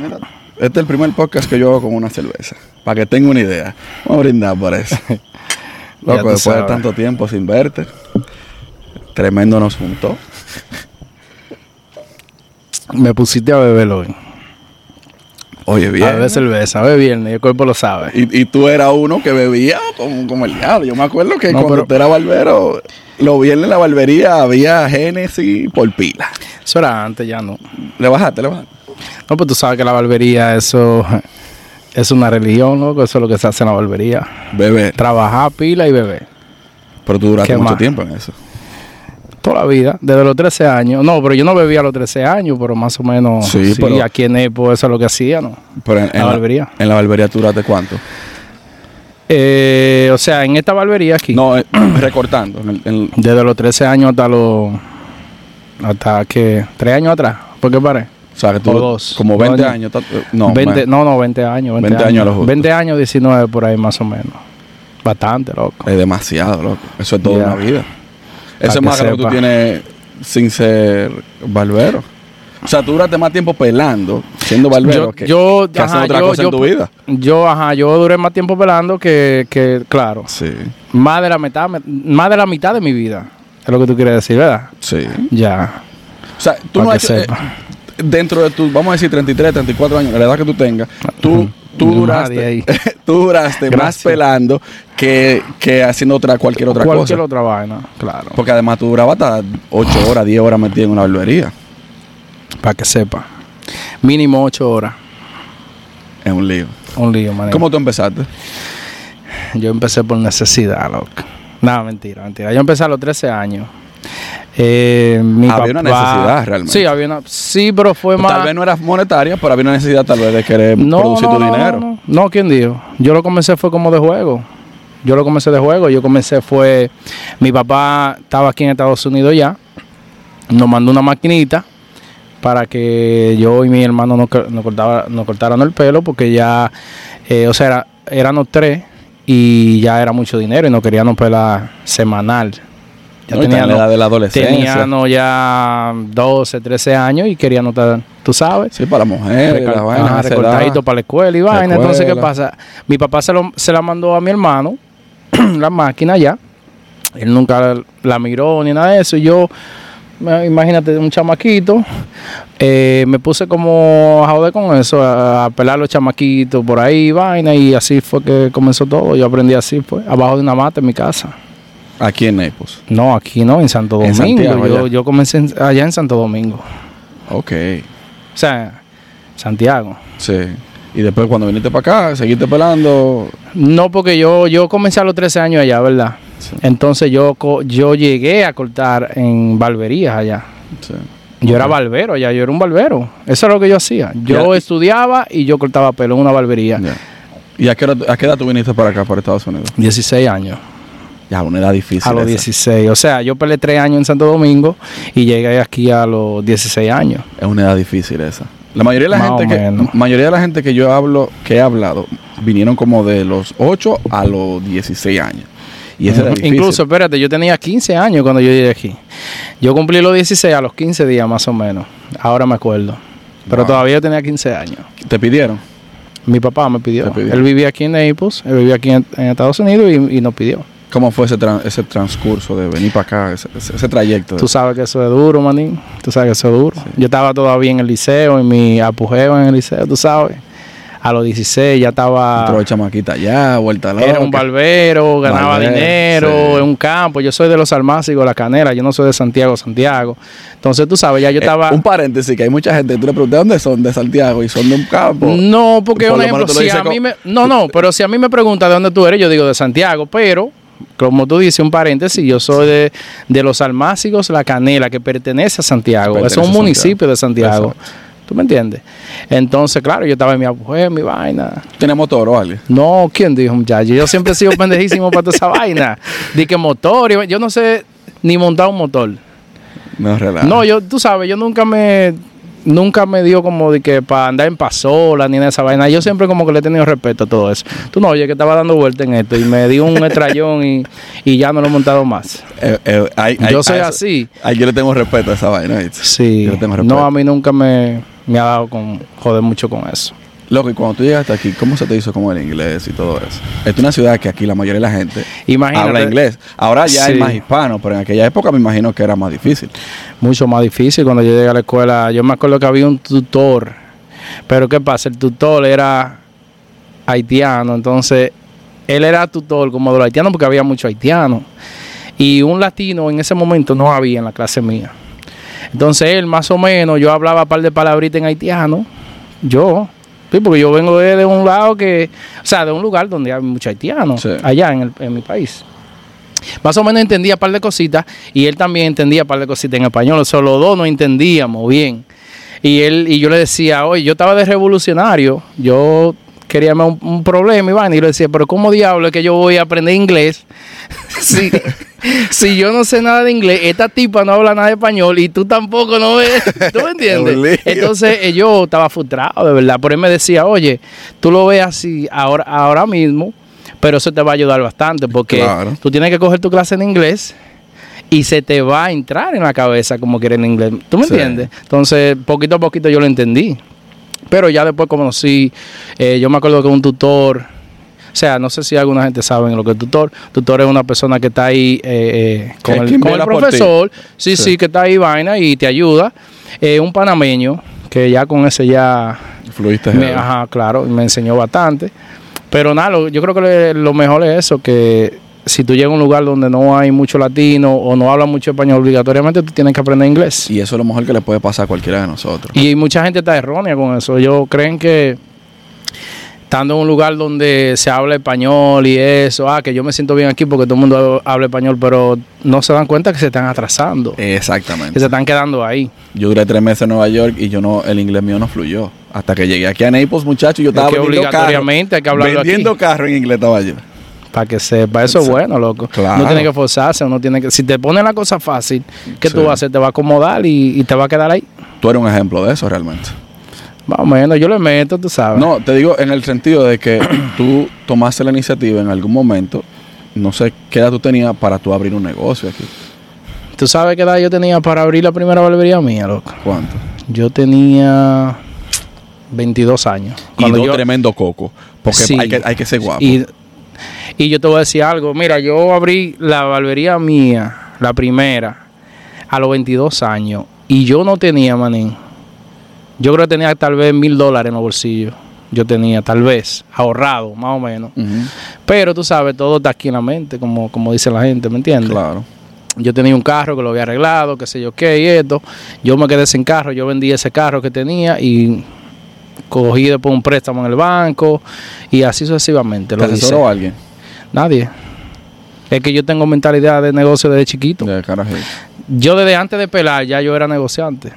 Mira, este es el primer podcast que yo hago con una cerveza. Para que tenga una idea. Vamos a brindar por eso. Loco, después de tanto tiempo sin verte, tremendo nos juntó. Me pusiste a beber hoy. Oye, A bien. beber cerveza, bebe viernes, el cuerpo lo sabe. Y, y tú eras uno que bebía como, como el diablo. Yo me acuerdo que No, cuando pero- tú eras barbero, los viernes en la barbería había Génesis por pila. Eso era antes, ya no. ¿Le bajaste? ¿Le bajaste? No, pues tú sabes que la barbería, eso es una religión, loco. Eso es lo que se hace en la barbería. Bebé. Trabajar, pila y beber. Pero tú duraste ¿Qué mucho más? tiempo en eso. Toda la vida, desde los 13 años. No, pero yo no bebía a los 13 años, pero más o menos. Sí, Sí, pero- aquí en Epo eso es lo que hacía, ¿no? Pero en, en La barbería. En la barbería tú duraste cuánto? Eh, o sea, en esta barbería aquí, No, eh, recortando. en el- en- desde los 13 años hasta los. Hasta que. ¿Tres años atrás? ¿Por qué paré? O sea, que tú O dos. como 20 Dos años. eh, No, 20, más. no, no, 20 años. 20, 20 años a lo justo. 20 años, 19 por ahí más o menos. Bastante, loco. Es demasiado, loco. Eso es toda Ya. una vida. Para Eso es más que lo que tú tienes sin ser barbero. O sea, tú duraste más tiempo pelando, siendo barbero, yo, que, yo, que ajá, otra yo- cosa yo- en tu vida. Yo, ajá, yo duré más tiempo pelando que, que, claro, Sí, más de la mitad, más de la mitad de mi vida. Es lo que tú quieres decir, ¿verdad? sí. Ya. O sea, tú Pa' no has hecho, eh, dentro de tu, vamos a decir, 33, 34 años, la edad que tú tengas, tú, tú duraste, tú duraste más pelando que, que haciendo otra, cualquier otra Cualquier cosa. otra vaina, claro. Porque además tú durabas hasta 8 horas, 10 horas metido en una barbería. Para que sepa. Mínimo 8 horas. Es un lío. Un lío, man. ¿Cómo tú empezaste? Yo empecé por necesidad, loco. Nada, mentira, mentira. Yo empecé a los 13 años. Eh, mi Había una necesidad, realmente. Sí, había una. Sí, pero fue más. Tal vez no era monetaria, pero había una necesidad tal vez de querer producir tu dinero. No, ¿quién dijo? Yo lo comencé fue como de juego. Yo lo comencé de juego. Yo comencé fue. Mi papá estaba aquí en Estados Unidos ya. Nos mandó una maquinita para que yo y mi hermano nos, nos, cortaba, nos cortaran el pelo porque ya. eh, o sea, era, éramos tres y ya era mucho dinero y no queríamos pelar semanal. Ya No, en la edad de la adolescencia. Teníamos ya 12, 13 años y queríamos estar, tú sabes. Sí, para la mujer, Recal- la vaina, ajá, recortadito para la escuela y vaina. Entonces, ¿qué pasa? Mi papá se, lo- se la mandó a mi hermano, la máquina ya. Él nunca la miró ni nada de eso. Y yo, imagínate, un chamaquito, eh, me puse como a joder con eso, a, a pelar los chamaquitos por ahí, vaina. Y así fue que comenzó todo. Yo aprendí así, pues, abajo de una mata en mi casa. Aquí en Naples. No, aquí no, en Santo En Domingo. Santiago, yo, yo comencé en- allá en Santo Domingo. Ok. O sea, Santiago. Sí. Y después cuando viniste para acá, seguiste pelando. No, porque yo, yo comencé a los 13 años allá, ¿verdad? Sí. Entonces yo, co- yo llegué a cortar en barberías allá. Sí. Yo era barbero allá, yo era un barbero. Eso es lo que yo hacía. Yo estudiaba y yo cortaba pelo en una barbería. Ya. ¿Y a qué, hora- a qué edad tú viniste para acá, para Estados Unidos? 16 años. Ya, una edad difícil. A los esa. 16. O sea, yo peleé 3 años en Santo Domingo y llegué aquí a los 16 años. Es una edad difícil esa. La mayoría de la Más gente que mayoría de la gente que yo hablo, que he hablado, vinieron como de los 8 a los 16 años. Y esa era Ujú. difícil. Incluso, espérate, yo tenía 15 años cuando yo llegué aquí. Yo cumplí los 16 a los 15 días más o menos. Ahora me acuerdo. Pero Wow. todavía yo tenía 15 años. te pidieron. Mi papá me pidió. Pidió. Él vivía aquí en Naples, él vivía aquí en, en Estados Unidos y, y nos pidió. ¿Cómo fue ese, ese transcurso de venir para acá, ese, ese- ese trayecto? Tú sabes que eso es duro, manín. Tú sabes que eso es duro. Yo estaba todavía en el liceo, en mi apogeo en el liceo, tú sabes. A los 16 ya estaba... Entró chamaquita allá, vuelta loca. Era un barbero, ganaba Barbero, dinero sí. en un campo. Yo soy de los almácigos, la canela. Yo no soy de Santiago, Santiago. Entonces, tú sabes, ya yo Eh, estaba... un paréntesis, que hay mucha gente, tú le preguntas dónde son, de Santiago, y son de un campo. No, porque Por un lo ejemplo, si a mí me, no, no, pero si a mí me pregunta de dónde tú eres, yo digo de Santiago, pero como tú dices, un paréntesis, yo soy de, de los almácigos La Canela, que pertenece a Santiago. Pertenece es un municipio de Santiago. Exacto. ¿Tú me entiendes? Entonces, claro, yo estaba en mi apogeo, en mi vaina. ¿Tiene motor o algo? No, ¿quién dijo, muchacho? Yo siempre he sido pendejísimo para toda esa vaina. Di que motor, yo no sé ni montar un motor. No, relaja. No, yo, tú sabes, yo nunca me, nunca me dio como de que para andar en pasola ni de esa vaina. Yo siempre como que le he tenido respeto a todo eso. Tú no, oye, que estaba dando vuelta en esto y me dio un estrellón y, y ya no lo he montado más. Eh, eh, hay- hay- Yo soy así. yo le tengo respeto a esa vaina. Sí. Yo le tengo respeto. No, a mí nunca me, me ha dado con joder mucho con eso. Loco, y cuando tú llegaste aquí, ¿cómo se te hizo como el inglés y todo eso? Esta es una ciudad que aquí la mayoría de la gente Imagínate. habla inglés. Ahora ya Sí. es más hispano, pero en aquella época me imagino que era más difícil. mucho más difícil cuando yo llegué a la escuela. Yo me acuerdo que había un tutor, pero ¿qué pasa? El tutor era haitiano, entonces él era tutor como de los haitianos porque había muchos haitianos. Y un latino en ese momento no había en la clase mía. Entonces él más o menos, yo hablaba un par de palabritas en haitiano, yo, sí, porque yo vengo de, de un lado que, o sea, de un lugar donde hay muchos haitianos, Sí. allá en, el- en mi país. Más o menos entendía un par de cositas y él también entendía un par de cositas en español. Solo los dos no entendíamos bien. Y él y yo le decía, oye, yo estaba de revolucionario, yo quería un, un problema y vaina. Y le decía, pero ¿cómo diablo es que yo voy a aprender inglés? si, si yo no sé nada de inglés, esta tipa no habla nada de español y tú tampoco no ves. ¿Tú me entiendes? Entonces eh, yo estaba frustrado, de verdad. Por él me decía, oye, tú lo ves así ahora, ahora mismo, pero eso te va a ayudar bastante porque Claro. tú tienes que coger tu clase en inglés y se te va a entrar en la cabeza como que en inglés. ¿Tú me Sí. entiendes? Entonces, poquito a poquito yo lo entendí. Pero ya después conocí, eh, yo me acuerdo que un tutor, o sea, no sé si alguna gente sabe lo que es tutor. Tutor es una persona que está ahí eh, eh, con, el, con profesor. Sí, Sí. sí, que está ahí vaina y te ayuda. Eh, un panameño, que ya con ese ya Fluiste. me, ajá, claro, me enseñó bastante. Pero nada, lo- yo creo que le- lo mejor es eso, que si tú llegas a un lugar donde no hay mucho latino o no hablan mucho español, obligatoriamente tú tienes que aprender inglés. Y eso es lo mejor que le puede pasar a cualquiera de nosotros. Y mucha gente está errónea con eso. Ellos creen que estando en un lugar donde se habla español y eso, ah, que yo me siento bien aquí porque todo el mundo habla español, pero no se dan cuenta que se están atrasando, que Exactamente. se están quedando ahí. Yo duré tres meses en Nueva York y yo no, el inglés mío no fluyó. Hasta que llegué aquí a Naples, muchachos, yo Es estaba que vendiendo carro. obligatoriamente hay que hablarlo Vendiendo aquí. carro en inglés estaba yo. Para que sepa, eso es bueno, loco. Claro. No tiene que forzarse, uno tiene que... Si te ponen la cosa fácil, ¿qué Sí. tú vas a hacer? Te va a acomodar y, y te va a quedar ahí. Tú eres un ejemplo de eso realmente. Más o menos, yo le meto, tú sabes. No, te digo en el sentido de que tú tomaste la iniciativa en algún momento, no sé qué edad tú tenías para tú abrir un negocio aquí. ¿Tú sabes qué edad yo tenía para abrir la primera barbería mía, loco? ¿Cuánto? Yo tenía 22 años. Y dos yo- tremendo coco. Porque Sí. hay, que, hay que ser guapo. Y, y yo te voy a decir algo. Mira, yo abrí la barbería mía, la primera, a los 22 años. Y yo no tenía, manín. Yo creo que tenía tal vez mil dólares en los bolsillos. Yo tenía, tal vez, ahorrado, más o menos. Pero tú sabes, todo está aquí en la mente, como, como dice la gente, ¿me entiendes? Claro. Yo tenía un carro que lo había arreglado, qué sé yo qué, y esto. Yo me quedé sin carro, yo vendí ese carro que tenía y cogí después un préstamo en el banco y así sucesivamente. ¿Te Lo hice. asesoró alguien? Nadie. Es que yo tengo mentalidad de negocio desde chiquito. De. Yo desde antes de pelar ya yo era negociante.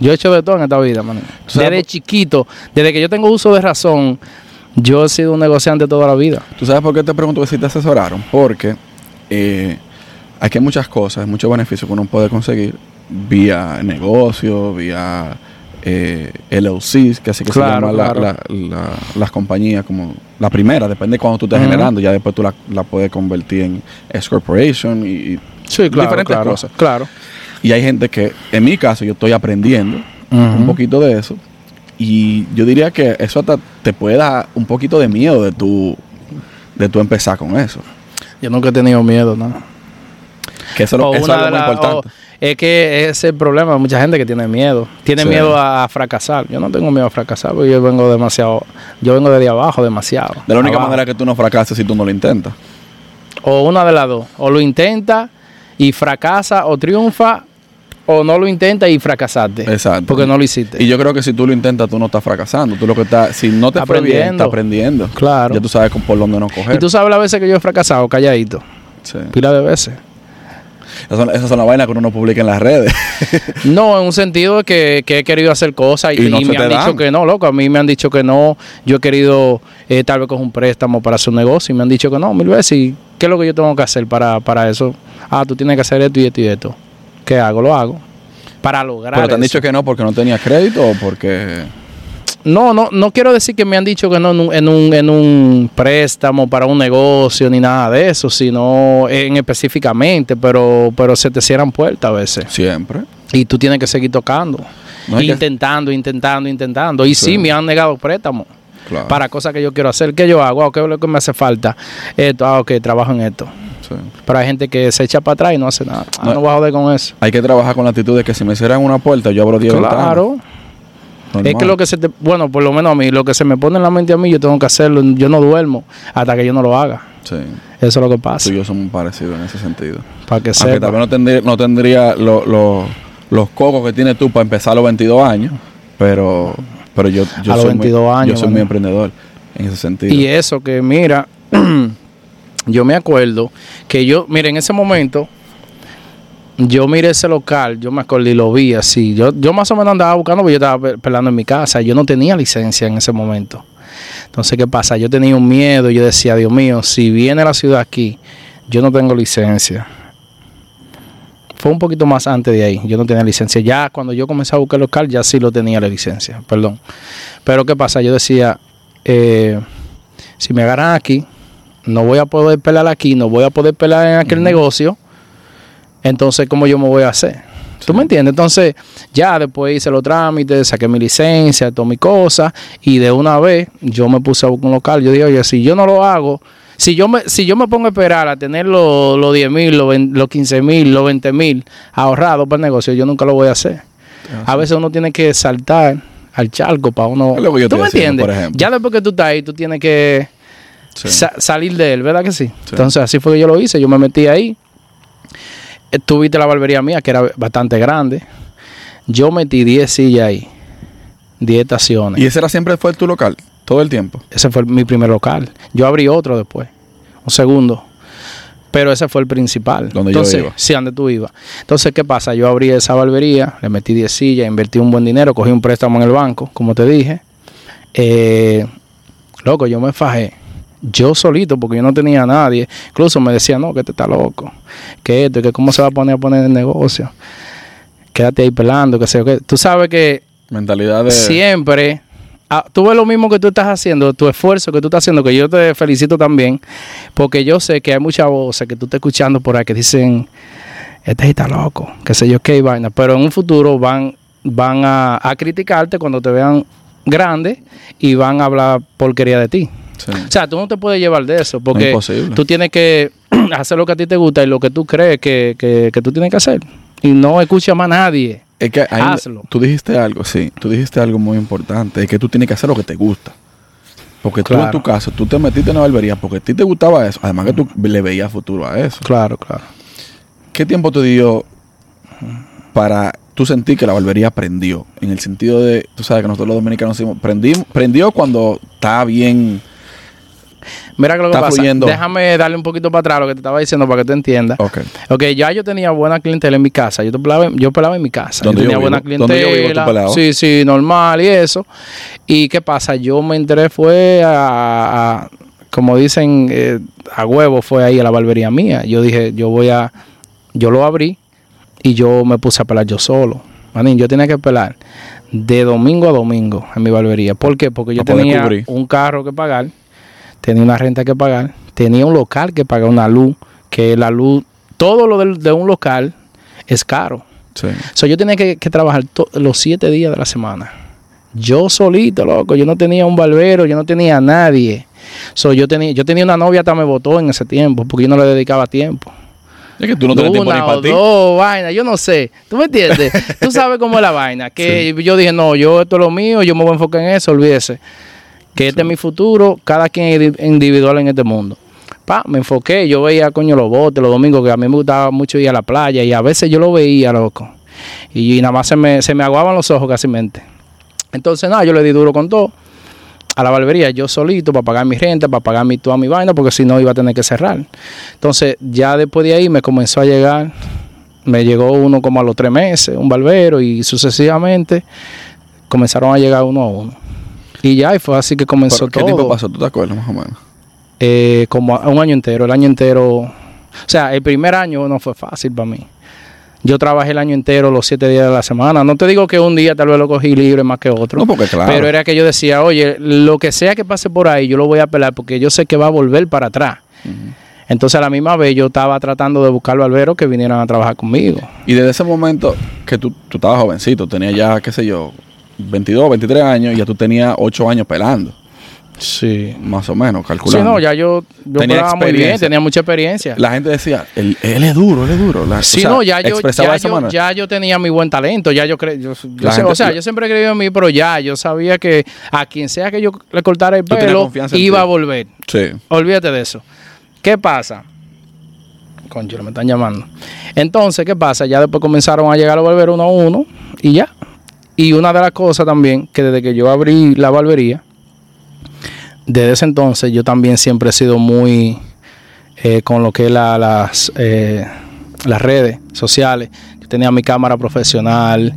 Yo he hecho de todo en esta vida, man. ¿Tú sabes Desde por- chiquito, desde que yo tengo uso de razón, yo he sido un negociante toda la vida. ¿Tú sabes por qué te pregunto si te asesoraron? Porque eh, aquí hay muchas cosas, muchos beneficios que uno puede conseguir vía negocio, vía eh, LLCs, que así que Claro, se llaman la- claro. la- la- las compañías como la primera, depende de cuando tú estés generando, ya después tú la, la puedes convertir en S Corporation y, y Sí, claro. diferentes cosas. Claro. Y hay gente que, en mi caso, yo estoy aprendiendo un poquito de eso. Y yo diría que eso hasta te puede dar un poquito de miedo de tu, de tu empezar con eso. Yo nunca he tenido miedo, ¿no? Que eso, O eso una es lo muy importante. es que ese es el problema de mucha gente que tiene miedo. Tiene Sí. miedo a, a fracasar. Yo no tengo miedo a fracasar porque yo vengo demasiado. Yo vengo desde abajo demasiado. de la única abajo. manera que tú no fracases si tú no lo intentas. O una de las dos. O lo intenta y fracasa o triunfa. O no lo intenta y fracasaste. Exacto. Porque no lo hiciste. Y yo creo que si tú lo intentas, tú no estás fracasando. Tú lo que estás, si no te fue bien, Aprendiendo. estás aprendiendo. Claro. Ya tú sabes por dónde no coger. Y tú sabes las veces que yo he fracasado calladito. Sí. Pila de veces. Esas son, esas son las vainas que uno no publica en las redes. No, en un sentido de que, que he querido hacer cosas y, Y no y se me han dan. dicho que no, loco. A mí me han dicho que no. Yo he querido eh, tal vez coger un préstamo para hacer un negocio y me han dicho que no mil veces. ¿Y qué es lo que yo tengo que hacer para, para eso? Ah, tú tienes que hacer esto y esto y esto. ¿Qué hago? Lo hago. Para lograr Pero te han eso. dicho que no porque no tenías crédito o porque... No, no, no quiero decir que me han dicho que no en un, en un, en un préstamo para un negocio ni nada de eso, sino en específicamente, pero, pero se te cierran puertas a veces. Siempre. Y tú tienes que seguir tocando. No hay que- intentando, intentando, intentando. Y sí, Sí. me han negado préstamos Claro. para cosas que yo quiero hacer. ¿Qué yo hago? Ah, ¿Qué es lo que me hace falta? Esto, ah, ok, trabajo en esto. Sí. Pero hay gente que se echa para atrás y no hace nada. Ah, No. no, voy a joder con eso. Hay que trabajar con la actitud de que si me cierran una puerta, yo abro 10 ventanas. Normal. Es que lo que se te, bueno, por lo menos a mí, lo que se me pone en la mente a mí, yo tengo que hacerlo. Yo no duermo hasta que yo no lo haga. Sí. Eso es lo que Tú pasa. y yo somos parecidos en ese sentido. Para que sepa. vez no tendría, no tendría lo- lo- los cocos que tienes tú para empezar a los 22 años, pero, pero yo, yo A los soy, 22 muy, años, yo soy muy bueno. emprendedor en ese sentido. Y eso que, mira, yo me acuerdo que yo, mira, en ese momento, yo miré ese local, yo me acuerdo y lo vi así. Yo, yo más o menos andaba buscando, porque yo estaba pe- pelando en mi casa. Yo no tenía licencia en ese momento. Entonces, ¿qué pasa? Yo tenía un miedo. Yo decía, Dios mío, si viene la ciudad aquí, yo no tengo licencia. Fue un poquito más antes de ahí. Yo no tenía licencia. Ya cuando yo comencé a buscar el local, ya sí lo tenía la licencia. Perdón. Pero ¿qué pasa? Yo decía, eh, si me agarran aquí, no voy a poder pelar aquí, no voy a poder pelar en aquel negocio. Entonces, ¿cómo yo me voy a hacer? ¿Tú me entiendes? Entonces, ya después hice los trámites, saqué mi licencia, tomé mi cosa y de una vez yo me puse a buscar un local. Yo dije, oye, si yo no lo hago, si yo me, si yo me pongo a esperar a tener los los 10 mil, los, 20 los 15 mil, los 20 mil ahorrados para el negocio, yo nunca lo voy a hacer. A veces uno tiene que saltar al charco para uno... Lo ¿Tú me entiendes? por. Ya después que tú estás ahí, tú tienes que Sí. sa- salir de él, ¿verdad que sí? Entonces así fue que yo lo hice, yo me metí ahí. Eh, Tú viste la barbería mía, que era bastante grande. Yo metí 10 sillas ahí, 10 estaciones. ¿Y ese era siempre fue tu local? Todo el tiempo. Ese fue mi primer local. Yo abrí otro después, un segundo. Pero ese fue el principal. Donde yo Entonces, iba. Sí, donde tú ibas. Entonces, ¿qué pasa? Yo abrí esa barbería, le metí 10 sillas, invertí un buen dinero, cogí un préstamo en el banco, como te dije. Eh, loco, yo me fajé. Yo solito, porque yo no tenía a nadie. Incluso me decía, no, que este está loco. Que esto, que cómo se va a poner a poner el negocio. Quédate ahí pelando, que sé yo qué. Tú sabes que Mentalidad de... siempre ah, tú ves lo mismo que tú estás haciendo, tu esfuerzo que tú estás haciendo, que yo te felicito también, porque yo sé que hay muchas voces que tú estás escuchando por ahí que dicen, este está loco, que sé yo qué vaina, pero en un futuro van, van a, a criticarte cuando te vean grande y van a hablar porquería de ti. Sí. O sea, tú no te puedes llevar de eso, Es porque tú tienes que hacer lo que a ti te gusta y lo que tú crees que, que, que tú tienes que hacer. Y no escucha más a nadie. Es que ahí- Hazlo. tú dijiste algo, sí, tú dijiste algo muy importante, es que tú tienes que hacer lo que te gusta. Porque tú en Claro. tu caso, tú te metiste en la barbería porque a ti te gustaba eso, además que tú le veías futuro a eso. Claro, claro. ¿Qué tiempo te dio para tú sentir que la barbería prendió? En el sentido de, tú sabes que nosotros los dominicanos decimos, prendió cuando está bien. Mira que lo que Está pasa. fluyendo. Déjame darle un poquito para atrás lo que te estaba diciendo para que tú entiendas. Ok. Ok, ya yo tenía buena clientela en mi casa. Yo, te pelaba, yo pelaba en mi casa. Yo yo tenía vivo. buena Donde clientela. yo vivo. Sí, sí, normal y eso. ¿Y qué pasa? Yo me entré, fue a, a- como dicen, eh, a huevo, fue ahí a la barbería mía. Yo dije, yo voy a, yo lo abrí y yo me puse a pelar yo solo. Manín, yo tenía que pelar de domingo a domingo en mi barbería. ¿Por qué? Porque yo tenía un carro que pagar, tenía una renta que pagar, tenía un local que pagar una luz, que la luz, todo lo del- de, un local es caro. Sí. So, yo tenía que, que trabajar to- los siete días de la semana. Yo solito, loco. Yo no tenía un barbero, yo no tenía a nadie. So, yo, tenía, yo tenía una novia, hasta me votó en ese tiempo, porque yo no le dedicaba tiempo. Es que tú no tienes tiempo ni para ti. dos vainas, yo no sé. ¿Tú me entiendes? Tú sabes cómo es la vaina. Que yo dije, no, yo esto es lo mío, yo me voy a enfocar en eso, olvídese. Que este es mi futuro, cada quien es indi- individual en este mundo. Pa, me enfoqué, yo veía, coño, los botes, los domingos, que a mí me gustaba mucho ir a la playa y a veces yo lo veía, loco. Y, nada más se me, se me aguaban los ojos casi mente. Entonces, nada, yo le di duro con todo. A la barbería, yo solito, para pagar mi renta, para pagar mi, toda mi vaina, porque si no iba a tener que cerrar. Entonces, ya después de ahí me comenzó a llegar, me llegó uno como a los tres meses, un barbero, y sucesivamente comenzaron a llegar uno a uno. Y ya, y fue así que comenzó Pero, ¿Qué todo. tiempo pasó? ¿Tú te acuerdas más o menos? Eh, como un año entero, el año entero. O sea, el primer año no fue fácil para mí. Yo trabajé el año entero, los siete días de la semana. No te digo que un día tal vez lo cogí libre más que otro. No, porque claro. Pero era que yo decía, oye, lo que sea que pase por ahí, yo lo voy a pelar porque yo sé que va a volver para atrás. Entonces a la misma vez yo estaba tratando de buscar barberos que vinieran a trabajar conmigo. Y desde ese momento que tú, tú estabas jovencito, tenías ya, qué sé yo, 22, 23 años y ya tú tenías 8 años pelando. Sí. Más o menos, Sí, calculando. no, ya yo, yo Tenía pelaba muy bien, tenía mucha experiencia. La gente decía, él, él es duro, él es duro. La- Sí, o sea, no, ya yo, ya, yo, manera. ya yo tenía mi buen talento, ya yo creo, yo, yo La sé- gente- o sea, yo siempre he creído en mí, pero ya yo sabía que a quien sea que yo le cortara el pelo, iba a volver. Sí. Olvídate de eso. ¿Qué pasa? Concho, me están llamando. Entonces, ¿qué pasa? Ya después comenzaron a llegar los barberos uno a uno y ya. Y una de las cosas también, que desde que yo abrí la barbería, desde ese entonces yo también siempre he sido muy eh, con lo que es la- las, eh, las redes sociales. Yo tenía mi cámara profesional,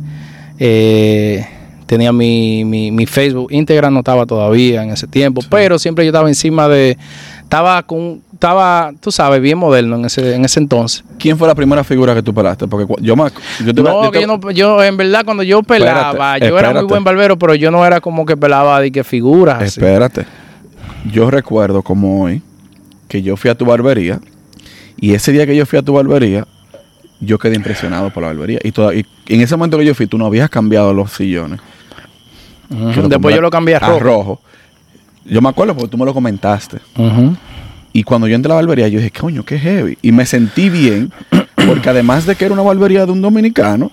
eh, tenía mi, mi, mi Facebook, Instagram no estaba todavía en ese tiempo, pero siempre yo estaba encima de, estaba con, estaba, tú sabes, bien moderno en ese, en ese entonces. ¿Quién fue la primera figura que tú pelaste? Porque yo me... Yo te- No, yo te- yo, no, yo en verdad cuando yo pelaba, Espérate, yo era muy buen barbero, pero yo no era como que pelaba de que figuras. así. Espérate. Yo recuerdo como hoy que yo fui a tu barbería y ese día que yo fui a tu barbería, yo quedé impresionado por la barbería. Y, toda- y en ese momento que yo fui, tú no habías cambiado los sillones. Después yo lo cambié a rojo. rojo. Yo me acuerdo porque tú me lo comentaste. Ujú. Y cuando yo entré a la barbería, yo dije, coño, qué heavy. Y me sentí bien, porque además de que era una barbería de un dominicano,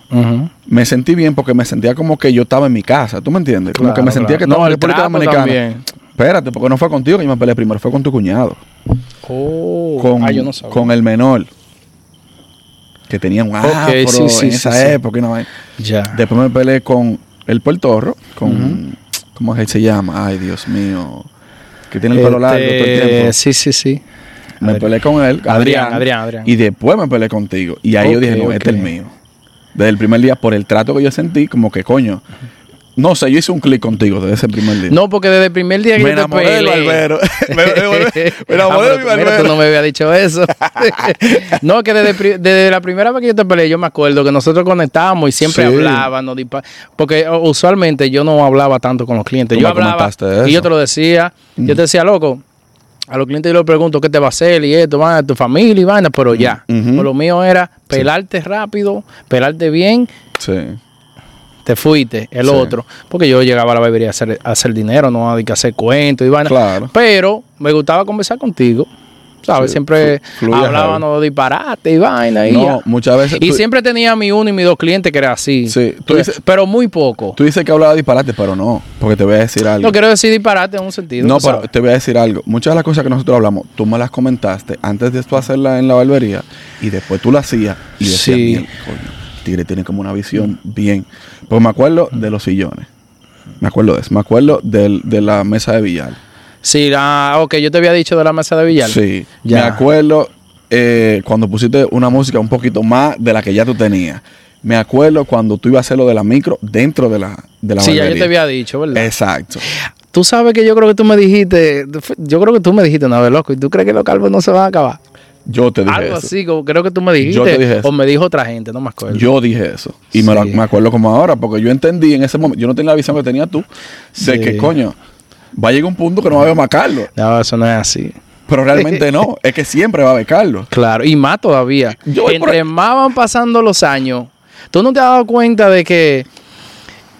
me sentí bien porque me sentía como que yo estaba en mi casa. ¿Tú me entiendes? Como Claro, que me sentía claro. que estaba No, en República Dominicana. también. Espérate, porque no fue contigo que yo me peleé primero, fue con tu cuñado. Oh. Con, Ah, yo no sabía. con el menor. Que tenía un afro sí, sí, en sí, esa época. vaina. Ya. Después me peleé con el puertorro, con... ¿Cómo es que se llama? Ay, Dios mío. Que tiene el pelo largo todo el Este, tiempo. Sí, sí, sí. Me Adrián. peleé con él, Adrián, Adrián, Adrián. Y después me peleé contigo. Y ahí yo dije, no, este es el mío. Desde el primer día, por el trato que yo sentí, como que coño. No sé, yo hice un clic contigo desde ese primer día. No, porque desde el primer día que me yo te enamoré del peleé- barbero. me, me- Ah, enamoré pero de mi tú- mira, barbero. tú no me habías dicho eso. no, que desde, la primera vez que yo te peleé, yo me acuerdo que nosotros conectábamos y siempre Sí. hablábamos. porque usualmente yo no hablaba tanto con los clientes. Tú yo me hablaba comentaste y yo te lo decía. Yo te decía, loco, a los clientes yo les pregunto qué te va a hacer y esto, va tu familia y vaina, pero ya. Pero lo mío era pelarte rápido, pelarte bien Sí. Te fuiste, el Sí. otro. Porque yo llegaba a la barbería a hacer, a hacer dinero, no a de que hacer cuentos y vaina. Claro. Pero me gustaba conversar contigo. ¿Sabes? Sí, siempre hablábamos de disparate y vaina. Y, No, ya. muchas veces. y tú, siempre tenía mi uno y mis dos clientes que era así. Sí, tú Pero- dices- pero muy poco. tú dices que hablaba disparate, pero no. Porque te voy a decir algo. No quiero decir disparate en un sentido. No, pero sabes. te voy a decir algo. Muchas de las cosas que nosotros hablamos, tú me las comentaste antes de tú hacerla en la barbería y después tú la hacías y decías, Sí. "Mierda, coño, tigre tiene como una visión bien. Pues me acuerdo de los sillones. Me acuerdo de eso. Me acuerdo del- de la mesa de billar. Sí, ah, ok, yo te había dicho de la mesa de billar. Sí. Ya. Me acuerdo eh, cuando pusiste una música un poquito más de la que ya tú tenías. Me acuerdo cuando tú ibas a hacer lo de la micro dentro de la, de la Sí, ya yo te había dicho, ¿verdad? Exacto. Tú sabes que yo creo que tú me dijiste, yo creo que tú me dijiste una vez, loco, y tú crees que los calvos no se van a acabar. Yo te dije Algo eso. así, como creo que tú me dijiste. Yo te dije eso. O me dijo otra gente, no me acuerdo. Yo dije eso. Y me, lo- Sí. me acuerdo como ahora, porque yo entendí en ese momento, yo no tenía la visión que tenía tú, Sí. que coño, va a llegar un punto que no va a haber más Carlos. No, eso no es así. Pero realmente no, es que siempre va a haber Carlos. Claro, y más todavía. Yo Entre más van pasando los años, tú no te has dado cuenta de que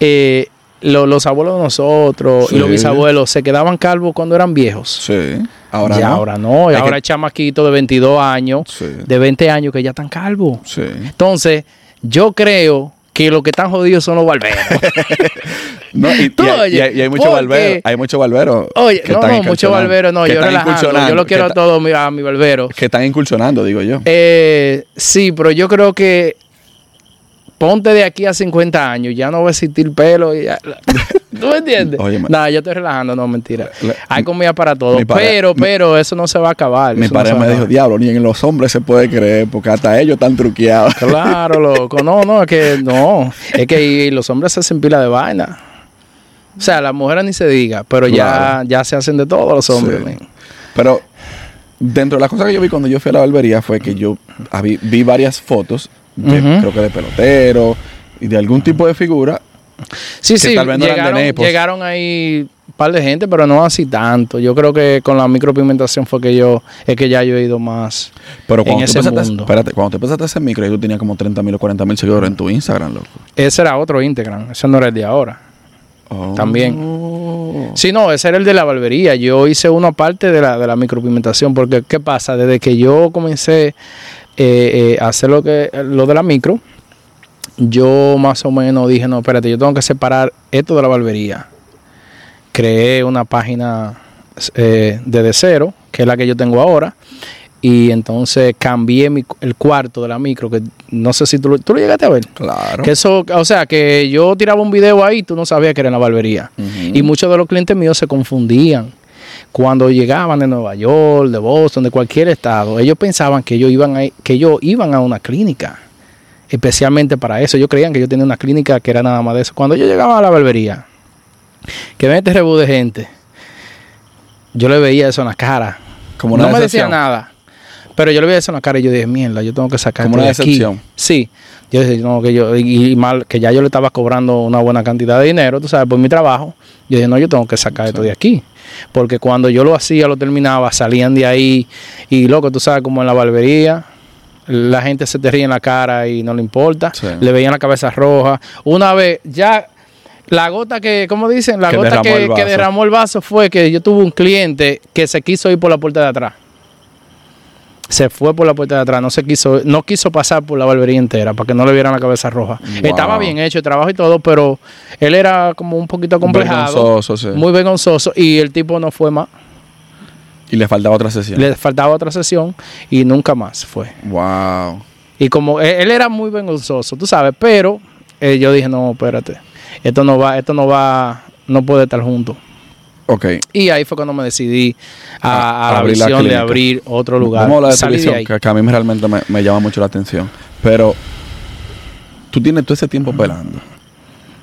eh, lo- los abuelos de nosotros Sí. y los bisabuelos se quedaban calvos cuando eran viejos. Sí. Ahora y no. ahora no, y ahora que- hay chamaquitos de 22 años, Sí. de 20 años que ya están calvos. Sí. Entonces, yo creo que los que están jodidos son los barberos. No, y, y hay- hay, y hay muchos barberos. Hay muchos barberos. Oye, que no, están no, mucho incursionando, barbero, no, yo relajando. Yo lo quiero ta- todo mi- a mi barbero. Que están incursionando, digo yo. Eh, sí, pero yo creo que ponte de aquí a 50 años, ya no va a existir pelo. y ya- ¿Tú me entiendes? No, yo estoy relajando, no, mentira. Hay comida para todo, pero, mi- pero eso no se va a acabar. Mi no padre me dijo, diablo, ni en los hombres se puede creer, porque hasta ellos están truqueados. Claro, loco. No, no, es que no. Es que y los hombres se hacen pila de vaina. O sea, las mujeres ni se diga, pero Claro. ya, ya se hacen de todos los hombres. Sí. Pero dentro de las cosas que yo vi cuando yo fui a la barbería fue que yo vi varias fotos, de, creo que de pelotero y de algún tipo de figura Sí, sí, tal vez no eran de llegaron, ahí un par de gente, pero no así tanto. Yo creo que con la micropigmentación fue que yo, es que ya yo he ido más. Pero en cuando tú, ese empezaste, mundo. espérate, cuando tú empezaste a hacer micro, tú tenías como 30 mil o 40 mil seguidores en tu Instagram, loco. Ese era otro Instagram, ese no era el de ahora. Oh. También. Sí, no, ese era el de la barbería. Yo hice una parte de la, de la micropigmentación, porque ¿qué pasa? Desde que yo comencé eh, eh, hacer lo, que, lo de la micro, yo más o menos dije, no, espérate, yo tengo que separar esto de la barbería. Creé una página eh, desde cero, que es la que yo tengo ahora, y entonces cambié mi- el cuarto de la micro, que no sé si tú, lo- tú lo llegaste a ver. Claro. Que eso, o sea, que yo tiraba un video ahí, tú no sabías que era en la barbería. Y muchos de los clientes míos se confundían. Cuando llegaban de Nueva York, de Boston, de cualquier estado, ellos pensaban que ellos iban a, que ellos iban a una clínica, especialmente para eso. Ellos creían que yo tenía una clínica que era nada más de eso. Cuando yo llegaba a la barbería, que ven este rebú de gente, yo le veía eso en la cara. Como una no me decía nada. Pero yo le veía eso en la cara y yo dije, mierda, yo tengo que sacar Como una de aquí". Sí. Yo dije, no, que yo, y, y mal, que ya yo le estaba cobrando una buena cantidad de dinero, tú sabes, por mi trabajo. Yo dije, no, yo tengo que sacar esto de aquí. Porque cuando yo lo hacía, lo terminaba, salían de ahí. Y loco, tú sabes, como en la barbería, la gente se te ríe en la cara y no le importa. Sí. Le veían la cabeza roja. Una vez, ya la gota que, ¿cómo dicen? La Que gota derramó que, que derramó el vaso fue que yo tuve un cliente que se quiso ir por la puerta de atrás. Se fue por la puerta de atrás, no se quiso, no quiso pasar por la barbería entera para que no le vieran la cabeza roja. Wow. Estaba bien hecho el trabajo y todo, pero él era como un poquito complejado, Vergonzoso, sí. muy vergonzoso y el tipo no fue más. Y le faltaba otra sesión. Le faltaba otra sesión y nunca más fue. Wow. Y como él, él era muy vergonzoso, tú sabes, pero eh, yo dije, no, espérate, esto no va, esto no va, no puede estar junto. Ok. Y ahí fue cuando me decidí a, A- la abrir la visión de abrir otro lugar. Vamos a hablar de de que, que a mí me- realmente me, me llama mucho la atención. Pero tú tienes todo ese tiempo pelando.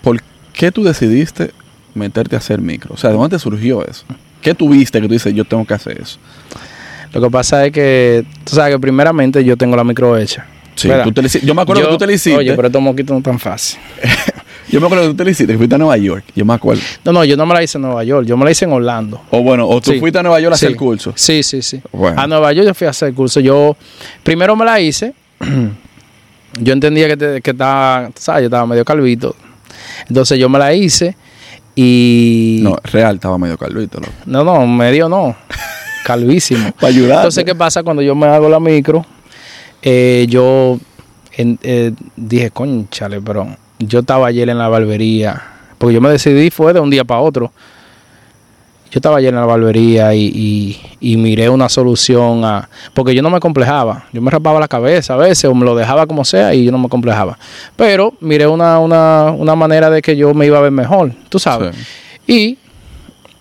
¿Por qué tú decidiste meterte a hacer micro? O sea, ¿de dónde te surgió eso? ¿Qué tuviste que tú dices, yo tengo que hacer eso? Lo que pasa es que, tú sabes que primeramente yo tengo la micro hecha. Sí, tú te yo me acuerdo Yo- que tú te la hiciste. Oye, pero estos moquitos no tan fácil. Yo me acuerdo que tú te la hiciste, que fuiste a Nueva York. Yo me acuerdo. No, no, yo no me la hice en Nueva York, yo me la hice en Orlando. O bueno, o tú Sí. fuiste a Nueva York a hacer el curso. Sí, sí, sí. Bueno. A Nueva York yo fui a hacer el curso. Yo primero me la hice. yo entendía que, te- que estaba, ¿sabes? Yo estaba medio calvito. Entonces yo me la hice y... No, real, estaba medio calvito, loco. no, no, medio no. Calvísimo. Para ayudar. Entonces, ¿qué pasa cuando yo me hago la micro? Eh, yo en- eh, dije, conchale, pero yo estaba ayer en la barbería. Porque yo me decidí, fue de un día para otro. Yo estaba ayer en la barbería y, y- y miré una solución a... Porque yo no me complejaba. Yo me rapaba la cabeza a veces o me lo dejaba como sea y yo no me complejaba. Pero miré una, una, una manera de que yo me iba a ver mejor, tú sabes. Sí. Y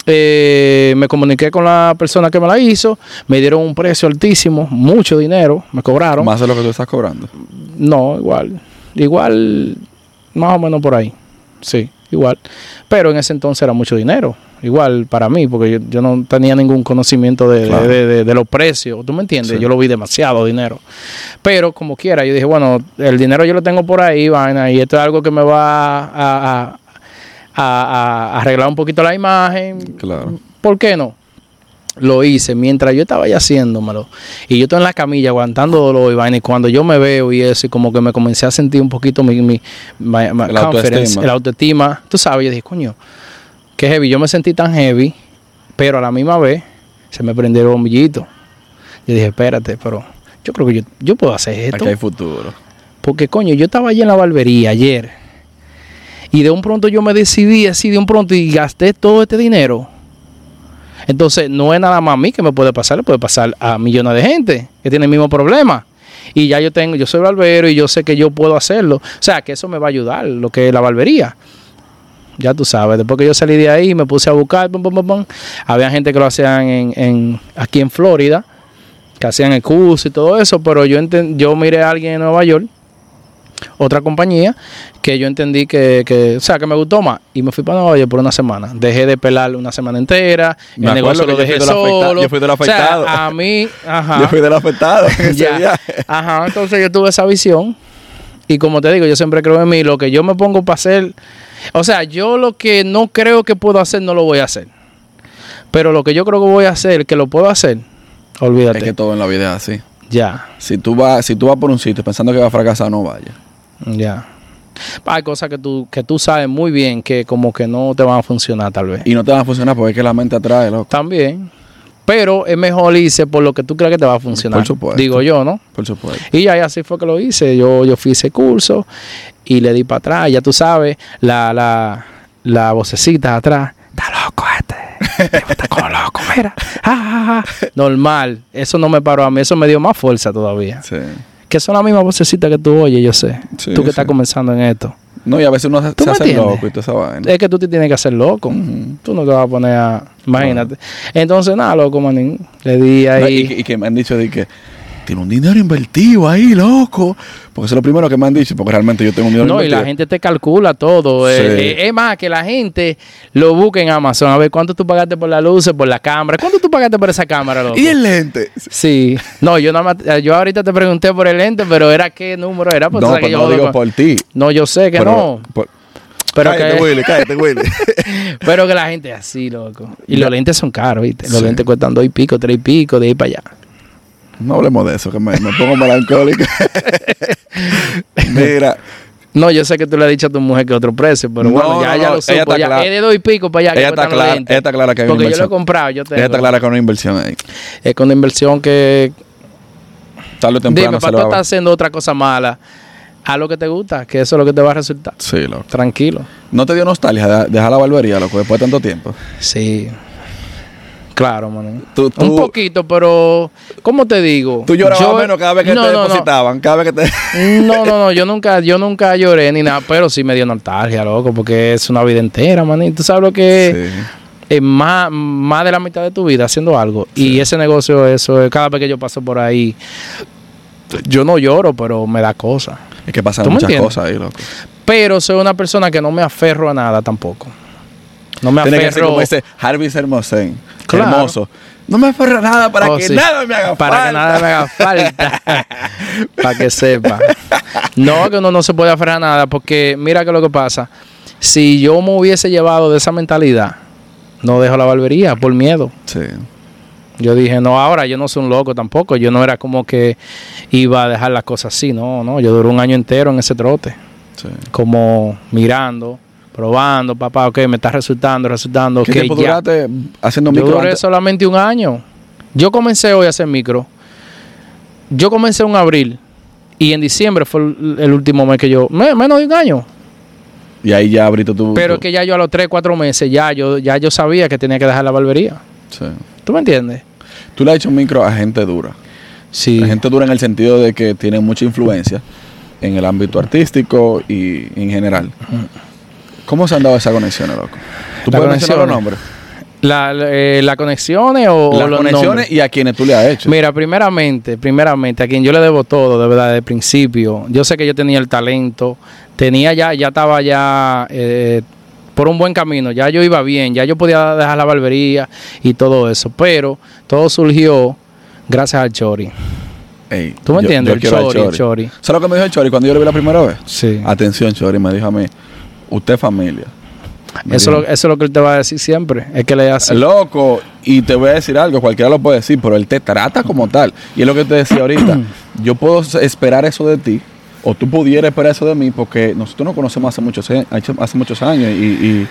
eh, me comuniqué con la persona que me la hizo, me dieron un precio altísimo, mucho dinero, me cobraron. Más de lo que tú estás cobrando. No, igual, igual, más o menos por ahí, sí, igual. Pero en ese entonces era mucho dinero, igual para mí, porque yo, yo no tenía ningún conocimiento de, Claro. de- de- de los precios, ¿tú me entiendes? Sí. Yo lo vi demasiado dinero. Pero como quiera, yo dije, bueno, el dinero yo lo tengo por ahí, vaina, y esto es algo que me va a, a- a- a arreglar un poquito la imagen, Claro. ¿Por qué no? Lo hice mientras yo estaba ya haciéndomelo. Y yo estoy en la camilla aguantando dolor y vaina. Y cuando yo me veo y eso, y como que me comencé a sentir un poquito mi, mi, La confidence, autoestima. el autoestima. Tú sabes, yo dije, coño, qué heavy. Yo me sentí tan heavy, pero a la misma vez se me prendió el bombillito. Yo dije, espérate, pero yo creo que yo, yo puedo hacer esto. Aquí hay futuro. Porque, coño, yo estaba allí en la barbería ayer. Y de un pronto yo me decidí así, de un pronto, y gasté todo este dinero. Entonces, no es nada más a mí que me puede pasar, le puede pasar a millones de gente que tiene el mismo problema. Y ya yo tengo, yo soy barbero y yo sé que yo puedo hacerlo. O sea, que eso me va a ayudar, lo que es la barbería. Ya tú sabes, después que yo salí de ahí, me puse a buscar, pum, pum, había gente que lo hacían en, en- aquí en Florida, que hacían el curso y todo eso, pero yo, yo miré a alguien en Nueva York otra compañía que yo entendí que, que, o sea, que me gustó más y me fui para Nueva York por una semana. Dejé de pelar una semana entera, Me el negocio lo yo dejé afecta- solo. yo fui del O sea, afectado. a mí, ajá. Yo fui del afectado ese Ya. viaje. Ajá, entonces yo tuve esa visión y como te digo, yo siempre creo en mí, lo que yo me pongo para hacer, O sea, yo lo que no creo que puedo hacer, no lo voy a hacer. Pero lo que yo creo que voy a hacer, que lo puedo hacer, olvídate. Es que todo en la vida es así. Ya, Si tú vas, si tú vas por un sitio pensando que va a fracasar, no vayas. Ya. Hay cosas que tú, que tú sabes muy bien que como que no te van a funcionar tal vez. Y no te van a funcionar porque es que la mente atrae, loco. También. Pero es mejor irse por lo que tú crees que te va a funcionar. Por supuesto. Digo yo, ¿no? Por supuesto. Y ya, y así fue que lo hice. Yo, yo fui ese curso y le di para atrás. Ya tú sabes, la, la, la vocecita atrás. Está loco este. Está como loco, mira. Ah, ah, ah. Normal. Eso no me paró a mí. Eso me dio más fuerza todavía. Sí. Que son las mismas vocecitas que tú oyes, yo sé. Sí, tú que sí. estás comenzando en esto. No, y a veces uno se, ¿Tú se me hace loco y toda esa vaina. Es que tú te tienes que hacer loco. Ujú. Tú no te vas a poner a... Imagínate. Entonces, nada, loco, manín. Le di No, ahí... y, que- y que me han dicho de que tiene un dinero invertido ahí, loco. Porque eso es lo primero que me han dicho, porque realmente yo tengo un dinero No, y invertido. la gente te calcula todo. eh, Sí. eh, es más, que la gente lo busque en Amazon. A ver, ¿cuánto tú pagaste por la luz, por la cámara? ¿Cuánto tú pagaste por esa cámara, loco? Y el lente. Sí. No, yo nada más, eh, yo ahorita te pregunté por el lente, pero era qué número era. Pues, No, que pero yo no jodo digo por ti. No, yo sé que pero, no. por- Pero cállate, que, Willy, cállate, Willy. pero que la gente es así, loco. Y los lentes son caros, ¿viste? Los Sí. lentes cuestan dos y pico, tres y pico, de ahí para allá. No hablemos de eso, que me, me pongo melancólico. Mira, No, yo sé que tú le has dicho a tu mujer que otro precio, pero No, bueno, ya no, no, lo supo. ella está ya, clara. es de dos y pico para allá. ella está, clara, ella está clara que hay una Porque yo lo he inversión. comprado, yo tengo. Ella está clara que hay una inversión ahí. Es con una inversión que Tarde o temprano Dime, para tú estar haciendo otra cosa mala, haz lo que te gusta, que eso es lo que te va a resultar. Sí, loco. Tranquilo. ¿No te dio nostalgia de- dejar la barbería, loco, después de tanto tiempo? Sí. Claro, mano. Tú- Un poquito, pero ¿cómo te digo? Tú llorabas Yo- menos cada vez que no, te no, no. depositaban, cada vez que te... No, no, no, yo nunca, yo nunca lloré ni nada, pero sí me dio nostalgia, loco, porque es una vida entera, man. Y tú sabes lo que es, Sí. es más, más de la mitad de tu vida haciendo algo. Y ese negocio, eso, es- cada vez que yo paso por ahí, yo no lloro, pero me da cosas. Es que pasan ¿Tú me muchas cosas ahí, loco. Pero soy una persona que no me aferro a nada tampoco. No me Tiene que ser como ese Harvey Hermosen. Claro. Hermoso. No me aferro nada para Oh, que sí. nada me haga Para falta. que nada me haga falta. para que sepa. No, que uno no se puede aferrar a nada, porque mira que lo que pasa. Si yo me hubiese llevado de esa mentalidad, no dejo la barbería por miedo. Sí. Yo dije, no, ahora yo no soy un loco tampoco. Yo no era como que iba a dejar las cosas así. No, no. Yo duré un año entero en ese trote. sí. Como mirando, probando, papá, ok, me está resultando, resultando. ¿Qué tiempo ya. duraste haciendo Yo micro duré antes? solamente un año. Yo comencé hoy a hacer micro. Yo comencé en abril y en diciembre fue el, último mes que yo, me- menos de un año. Y ahí ya abriste tu... Pero tu- que ya yo a los 3, 4 meses ya yo, ya yo sabía que tenía que dejar la barbería. Sí. ¿Tú me entiendes? Tú le has hecho micro a gente dura. Sí. La gente dura en el sentido de que tiene mucha influencia en el ámbito artístico y en general. ¿Cómo se han dado esas conexiones, loco? ¿Tú puedes mencionar los nombres? La, eh, ¿las conexiones o, Las los conexiones nombres? y a quienes tú le has hecho. Mira, primeramente, primeramente, a quien yo le debo todo, de verdad, desde el principio. Yo sé que yo tenía el talento, tenía ya, ya estaba ya eh, por un buen camino, ya yo iba bien, ya yo podía dejar la barbería y todo eso, pero todo surgió gracias al Chori. Ey, ¿Tú me yo- entiendes? yo El Chori, el Chori. ¿Sabes lo que me dijo el Chori cuando yo lo vi la primera vez? Sí. Atención, Chori, me dijo a mí, usted es familia. Me Eso, dijo, es lo- eso es lo que él te va a decir siempre, es que le hace. Loco, y te voy a decir algo, cualquiera lo puede decir, pero él te trata como tal. Y es lo que te decía ahorita, yo puedo esperar eso de ti, o tú pudieras esperar eso de mí, porque nosotros nos conocemos hace muchos, hace muchos años y, y-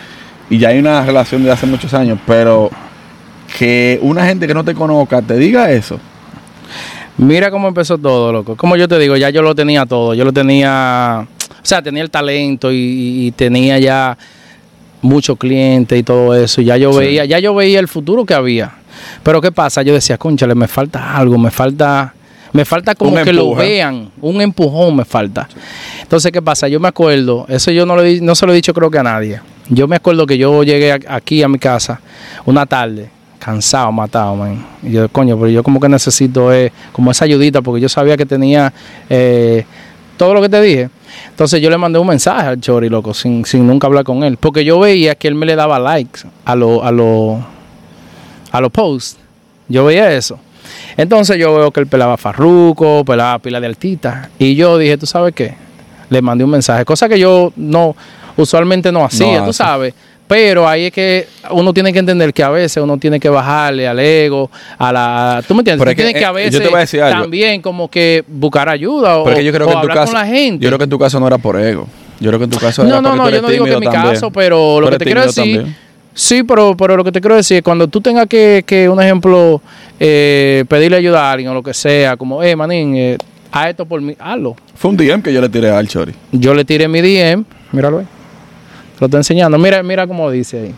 y ya hay una relación de hace muchos años, pero que una gente que no te conozca te diga eso. Mira cómo empezó todo, loco. Como yo te digo, ya yo lo tenía todo. Yo lo tenía, o sea, tenía el talento y, y tenía ya muchos clientes y todo eso. Y ya yo Sí. veía, ya yo veía el futuro que había. Pero qué pasa, yo decía, conchale, me falta algo, me falta, me falta como Un que lo vean, un empujón me falta. Entonces, ¿qué pasa? Yo me acuerdo, eso yo no, lo no se lo he dicho creo que a nadie. Yo me acuerdo que yo llegué aquí a mi casa una tarde, cansado, matado, man. Y yo, coño, pero yo como que necesito eh, como esa ayudita porque yo sabía que tenía eh, todo lo que te dije. Entonces yo le mandé un mensaje al Chori, loco, sin, sin nunca hablar con él. Porque yo veía que él me le daba likes a los a lo, a los posts. Yo veía eso. Entonces yo veo que él pelaba farruco, pelaba pila de artistas. Y yo dije, ¿tú sabes qué? Le mandé un mensaje. Cosa que yo no, usualmente no hacía, No tú sabes. Pero ahí es que uno tiene que entender que a veces uno tiene que bajarle al ego, a la... ¿Tú me entiendes? Pero Tú que, a eh, veces yo te voy a decir algo. también como que buscar ayuda o, yo creo o que en tu hablar caso, con la gente. yo creo que en tu caso no era por ego. Yo creo que en tu caso era no, no, no, yo no digo que en mi también. caso, pero lo Tú que te quiero decir... también. Sí, pero, pero lo que te quiero decir es cuando tú tengas que, que un ejemplo, eh, pedirle ayuda a alguien o lo que sea, como, eh, manín, eh, haz esto por mí, hazlo. Fue un DM que yo le tiré al Chori. Yo le tiré mi DM, míralo ahí. Te lo estoy enseñando. Mira, mira cómo dice ahí.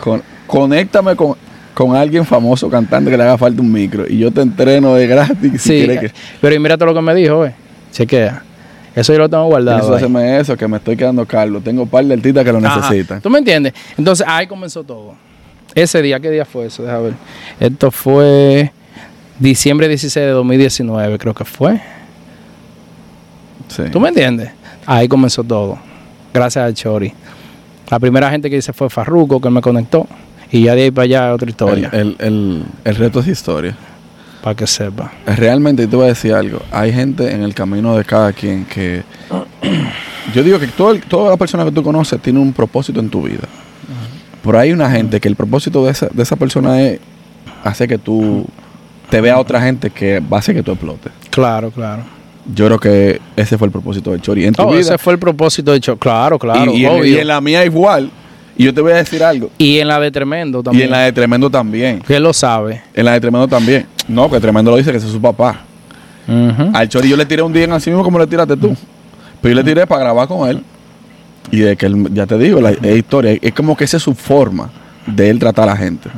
Con, conéctame con, con alguien famoso cantante que le haga falta un micro y yo te entreno de gratis si Sí, quieres que... pero y mira todo lo que me dijo, eh. Chequea. Eso yo lo tengo guardado. Eso, ahí. eso, que me estoy quedando calvo. Tengo un par de artistas que lo Ajá. necesitan. ¿Tú me entiendes? Entonces ahí comenzó todo. Ese día, ¿qué día fue eso? Deja ver. Esto fue diciembre 16 de 2019, creo que fue. Sí. ¿Tú me entiendes? Ahí comenzó todo. Gracias a Chori. La primera gente que hice fue Farruko, que me conectó. Y ya de ahí para allá otra historia. el, el, el reto es historia. para que sepa. Realmente, te voy a decir algo. Hay gente en el camino de cada quien que... Yo digo que todo toda la persona que tú conoces tiene un propósito en tu vida. Pero hay una gente que el propósito de esa, de esa persona es hacer que tú te vea otra gente que va a hacer que tú explotes. Claro, claro. Yo creo que ese fue el propósito del Chori. En tu Oh, vida. ese fue el propósito de hecho. Claro, claro. y, y en, y la mía igual. Y yo te voy a decir algo. Y en la de Tremendo Y también. en la de Tremendo también. Que lo sabe. En la de Tremendo también. No, que Tremendo lo dice que ese es su papá. Al Chori yo le tiré un día en así mismo como le tiraste tú. Pero yo le tiré para grabar con él. Y de que él, ya te digo, la es historia. Es como que esa es su forma de él tratar a la gente.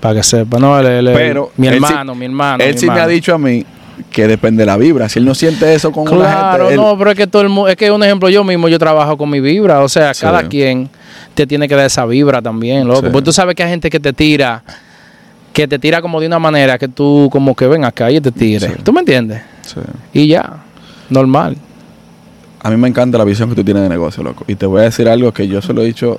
Para que sepa. No, él- él- Pero mi sí- hermano, mi hermano. él mi sí me ha dicho a mí que depende de la vibra. Si él no siente eso con una Claro, gente. él- no, pero es que todo el mundo, es que un ejemplo, yo mismo yo trabajo con mi vibra, o sea, Sí. cada quien te tiene que dar esa vibra también, loco. Sí. Porque tú sabes que hay gente que te tira, que te tira como de una manera que tú como que ven acá y te tire. Sí. ¿Tú me entiendes? Sí. Y ya, normal. A mí me encanta la visión que tú tienes de negocio, loco. Y te voy a decir algo que yo se lo he dicho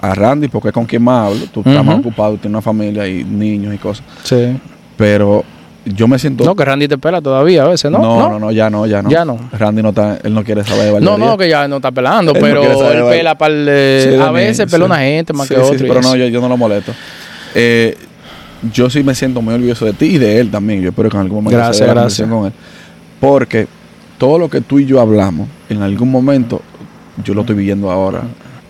a Randy, porque es con quien más hablo. Tú estás más ocupado, tienes una familia y niños y cosas. Sí. Pero yo me siento. No, que Randy te pela todavía a veces, ¿no? no, no, no, ya no, ya no. Ya no. Randy no está, él no quiere saber de No, barbería. no, que ya no está pelando, Él pero él pela par de- Sí, a veces pela sí. una gente más Sí, que sí, otro. sí, y pero no, yo, yo no lo molesto. Eh, yo sí me siento muy orgulloso de ti y de él también. Yo espero que en algún momento Gracias, gracias. con él. Porque todo lo que tú y yo hablamos, en algún momento, yo lo estoy viviendo ahora,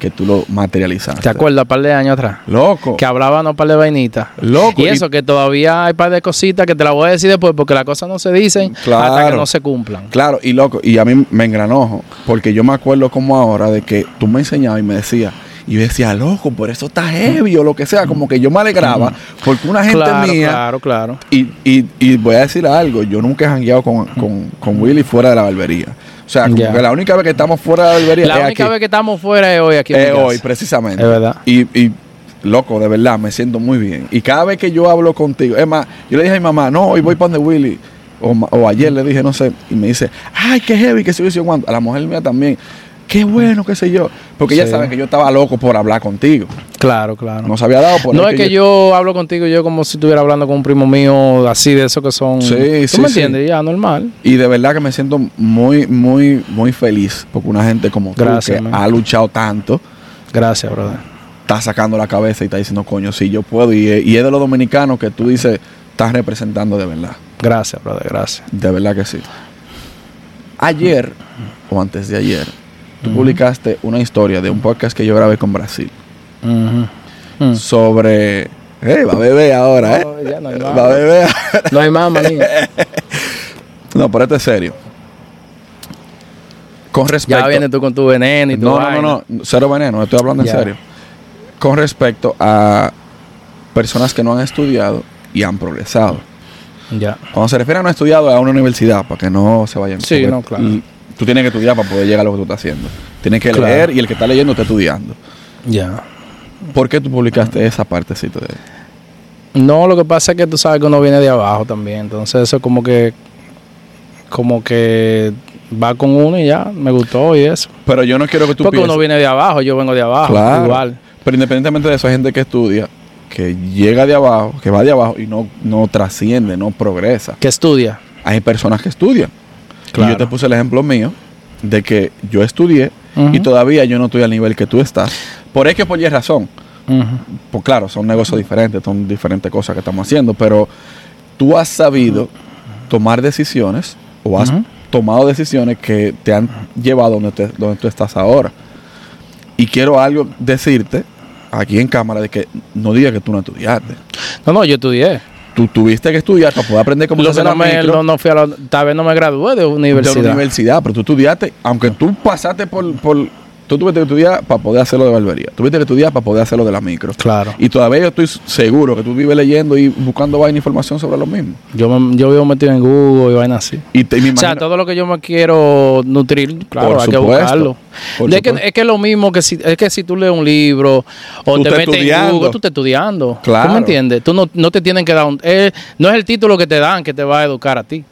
que tú lo materializaste. ¿Te acuerdas un par de años atrás? Loco. Que hablaban un par de vainitas. Loco. Y eso, que todavía hay un par de cositas que te las voy a decir después porque las cosas no se dicen hasta que no se cumplan. Claro, y loco, y a mí me engranojo, porque yo me acuerdo como ahora de que tú me enseñabas y me decías, y yo decía, loco, por eso está heavy o lo que sea, como que yo me alegraba, porque una gente claro, mía, claro, claro. y, y, y voy a decir algo, yo nunca he jangueado con, con, con Willy fuera de la barbería. O sea, como Ya. que la única vez que estamos fuera de la La es única aquí. vez que estamos fuera es hoy aquí. en mi Es casa. hoy, precisamente. Es verdad. Y, y, loco, de verdad, me siento muy bien. Y cada vez que yo hablo contigo, es más, yo le dije a mi mamá, no, hoy voy para donde Willy. O, ayer le dije, no sé, y me dice, ay, qué heavy, que se yo cuando. A la mujer mía también, qué bueno, qué sé yo. Porque ella Sí. sabe que yo estaba loco por hablar contigo. Claro, claro. No se había dado por No es que yo hablo contigo yo como si estuviera hablando con un primo mío así de esos que son... Sí, ¿Tú sí, me sí. entiendes? Ya, normal. Y de verdad que me siento muy, muy, muy feliz. Porque una gente como tú, Gracias, que man. ha luchado tanto, Gracias, brother. está sacando la cabeza y está diciendo, coño, sí, yo puedo. Y, y es de los dominicanos que tú dices, estás representando de verdad. Gracias, brother. Gracias. De verdad que sí. Ayer, o antes de ayer, tú publicaste una historia de un podcast que yo grabé con Brasil. Mm. sobre. ¡Eh, va a beber ahora, eh! No, ya no hay más. va a beber. No hay más, manín. no, pero esto es serio. Con respecto. Ya vienes tú con tu veneno y tu No, no, vaina. no, no, cero veneno, estoy hablando en serio. Con respecto a personas que no han estudiado y han progresado. Ya. Cuando se refiere a no estudiado, es a una universidad, para que no se vayan. Sí, no, claro. Tú tienes que estudiar para poder llegar a lo que tú estás haciendo. Tienes que Claro. leer y el que está leyendo está estudiando. Ya. ¿Por qué tú publicaste esa partecita de No, lo que pasa es que tú sabes que uno viene de abajo también. Entonces eso como que... Como que va con uno y ya. Me gustó y eso. Pero yo no quiero que tú Porque pienses. uno viene de abajo, yo vengo de abajo. Claro. Igual. Pero independientemente de eso, hay gente que estudia, que llega de abajo, que va de abajo y no, no trasciende, no progresa. Que estudia. Hay personas que estudian. Y yo te puse el ejemplo mío de que yo estudié y todavía yo no estoy al nivel que tú estás. Por X por Y razón. Ujú. Pues claro, son negocios diferentes, son diferentes cosas que estamos haciendo, pero tú has sabido tomar decisiones o has tomado decisiones que te han llevado donde, te- donde tú estás ahora. Y quiero algo decirte aquí en cámara de que no digas que tú no estudiaste. No, no, yo estudié. Tú tuviste que estudiar para poder aprender cómo Lo se que hace no, la me, no, no fui a la, tal vez no me gradué de de universidad. la universidad, pero tú estudiaste, aunque tú pasaste por, por tú tuviste que estudiar para poder hacerlo de barbería, tuviste que estudiar para poder hacerlo de la micro. Claro. Y todavía yo estoy seguro que tú vives leyendo y buscando vaina información sobre lo mismo. Yo, me- yo vivo metido en Google y vaina así. Y te, me O sea, todo lo que yo me quiero nutrir, claro, Por hay que buscarlo. por De que, es que es lo mismo que si, es que si tú lees un libro o Tú te metes en. Google, tú estás estudiando. Claro. ¿Tú me entiendes? Tú no, no te tienen que dar un... eh, no es el título que te dan que te va a educar a ti.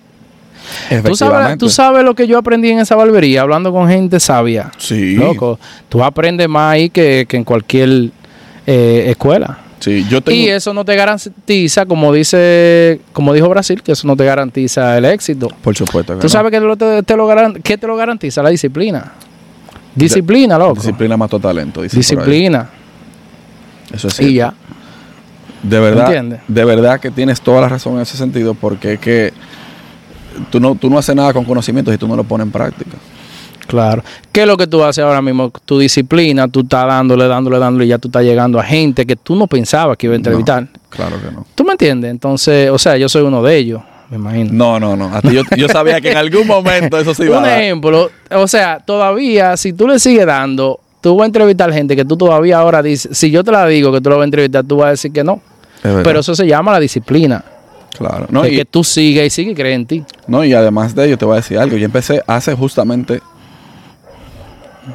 ¿Tú sabes, tú sabes lo que yo aprendí en esa barbería, hablando con gente sabia. Sí. Loco, tú aprendes más ahí que, que en cualquier eh, escuela. Sí, yo tengo. Y eso no te garantiza, como dice, como dijo Brasil, que eso no te garantiza el éxito. por supuesto que ¿Tú no. sabes que te, te lo garan- qué te lo garantiza? La disciplina. Disciplina, loco. Disciplina talento. dicen por ahí. Disciplina. Eso es Y cierto. ya. De verdad, ¿Entiendes? de verdad que tienes toda la razón en ese sentido, porque es que tú no, tú no haces nada con conocimiento si tú no lo pones en práctica. Claro. ¿Qué es lo que tú haces ahora mismo? Tu disciplina, tú estás dándole, dándole, dándole y ya tú estás llegando a gente que tú no pensabas que iba a entrevistar. Claro que no. ¿Tú me entiendes? Entonces, o sea, yo soy uno de ellos, me imagino. No, no, no. A ti yo, yo sabía que en algún momento eso se iba a Un dar. ejemplo, o sea, todavía, si tú le sigues dando, tú vas a entrevistar gente que tú todavía ahora dices, si yo te la digo que tú lo vas a entrevistar, tú vas a decir que no. Es. Pero eso se llama la disciplina. Claro. No de y, que tú sigues y sigues y crees en ti. no, y además de ello, te voy a decir algo. Yo empecé hace justamente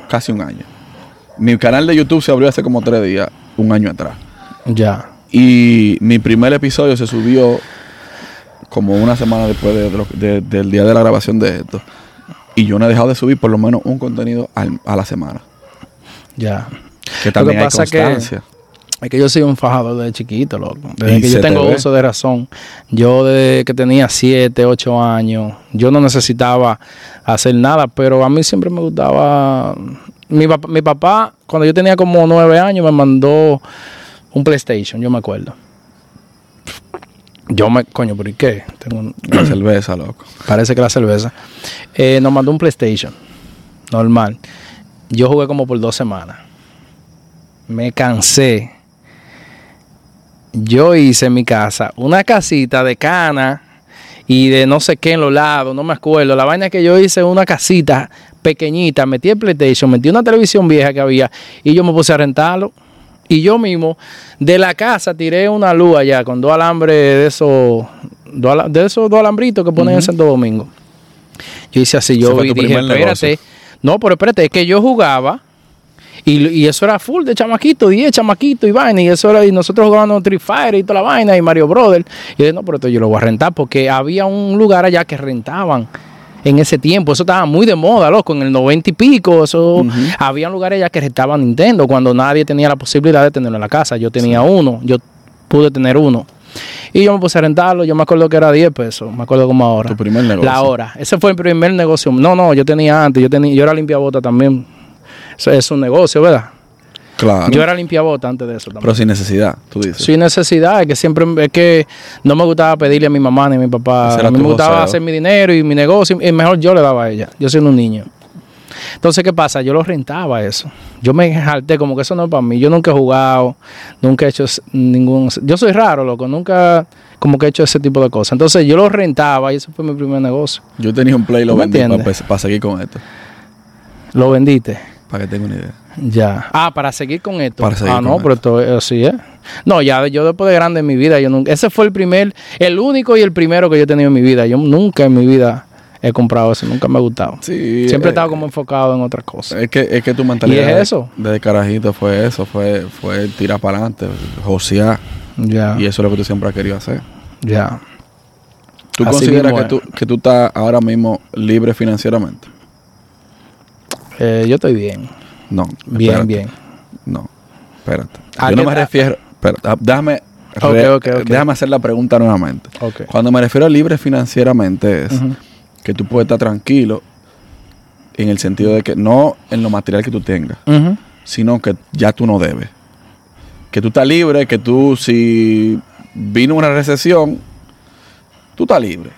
casi un año. Mi canal de YouTube se abrió hace como tres días, un año atrás. Ya. Y mi primer episodio se subió como una semana después de- de lo- de- del día de la grabación de esto. Y yo no he dejado de subir por lo menos un contenido al- a la semana. Ya. Que también hay pasa que- constancia. Es que yo soy un fajador desde chiquito, loco. Desde Y que yo te tengo uso de razón. Yo desde que tenía 7, 8 años, yo no necesitaba hacer nada, pero a mí siempre me gustaba... Mi papá, cuando yo tenía como 9 años, me mandó un PlayStation, yo me acuerdo. Yo me... Coño, ¿por qué? Tengo un- La cerveza, loco. Parece que la cerveza. Eh, nos mandó un PlayStation. Normal. Yo jugué como por dos semanas. Me cansé. Yo hice en mi casa una casita de cana y de no sé qué en los lados, no me acuerdo. La vaina que yo hice una casita pequeñita, metí el PlayStation, metí una televisión vieja que había y yo me puse a rentarlo. Y yo mismo, de la casa, tiré una luz allá con dos alambres de esos, dos de esos dos alambritos que ponen en Santo Domingo. Yo hice así, yo dije, espérate. negocio. No, pero espérate, es que yo jugaba y, y eso era full de chamaquito, 10 chamaquito y vaina. Y eso era, y nosotros jugábamos Street Fighter y toda la vaina y Mario Brother. Y yo dije, no, pero esto yo lo voy a rentar porque había un lugar allá que rentaban en ese tiempo. Eso estaba muy de moda, loco, en el 90 y pico. Eso había lugares allá que rentaban Nintendo cuando nadie tenía la posibilidad de tenerlo en la casa. Yo tenía uno, yo pude tener uno. Y yo me puse a rentarlo, yo me acuerdo que era 10 pesos, me acuerdo como ahora. Tu primer negocio. La hora. Ese fue el primer negocio. No, no, yo tenía antes, yo tenía, yo era limpiabota también. Eso es un negocio, ¿verdad? Claro. Yo era limpiabota antes de eso también. Pero sin necesidad, tú dices. Sin necesidad, es que siempre es que no me gustaba pedirle a mi mamá ni a mi papá. A mí me gustaba joseo. hacer mi dinero y mi negocio, y mejor yo le daba a ella, yo siendo un niño. Entonces, ¿qué pasa? Yo lo rentaba eso. Yo me jalté como que eso no es para mí. Yo nunca he jugado, nunca he hecho ningún... Yo soy raro, loco, nunca como que he hecho ese tipo de cosas. Entonces, yo lo rentaba y ese fue mi primer negocio. Yo tenía un play y lo ¿Tú me vendí para, entiendes? seguir con esto. Lo vendiste. Para que tenga una idea. Ya. Ah, para seguir con esto. Para seguir ah, con no, esto. pero esto es así, ¿eh? No, ya yo después de grande en mi vida, yo nunca. Ese fue el primer, el único y el primero que yo he tenido en mi vida. Yo nunca en mi vida he comprado eso, nunca me ha gustado. Sí. Siempre he eh, estado como enfocado en otras cosas. Es que, es que tu mentalidad ¿Y es eso? desde carajito fue eso, fue, fue tirar para adelante, josear. Ya. Y eso es lo que tú siempre has querido hacer. Ya. ¿Tú Así consideras mismo que tú, que tú estás ahora mismo libre financieramente? Eh, yo estoy bien. No. Bien, espérate. bien. No, espérate. ¿A Yo no me refiero... Espérate, ah, déjame, déjame hacer la pregunta nuevamente. Cuando me refiero a libre financieramente es que tú puedes estar tranquilo en el sentido de que no en lo material que tú tengas, sino que ya tú no debes. Que tú estás libre, que tú si vino una recesión, tú estás libre,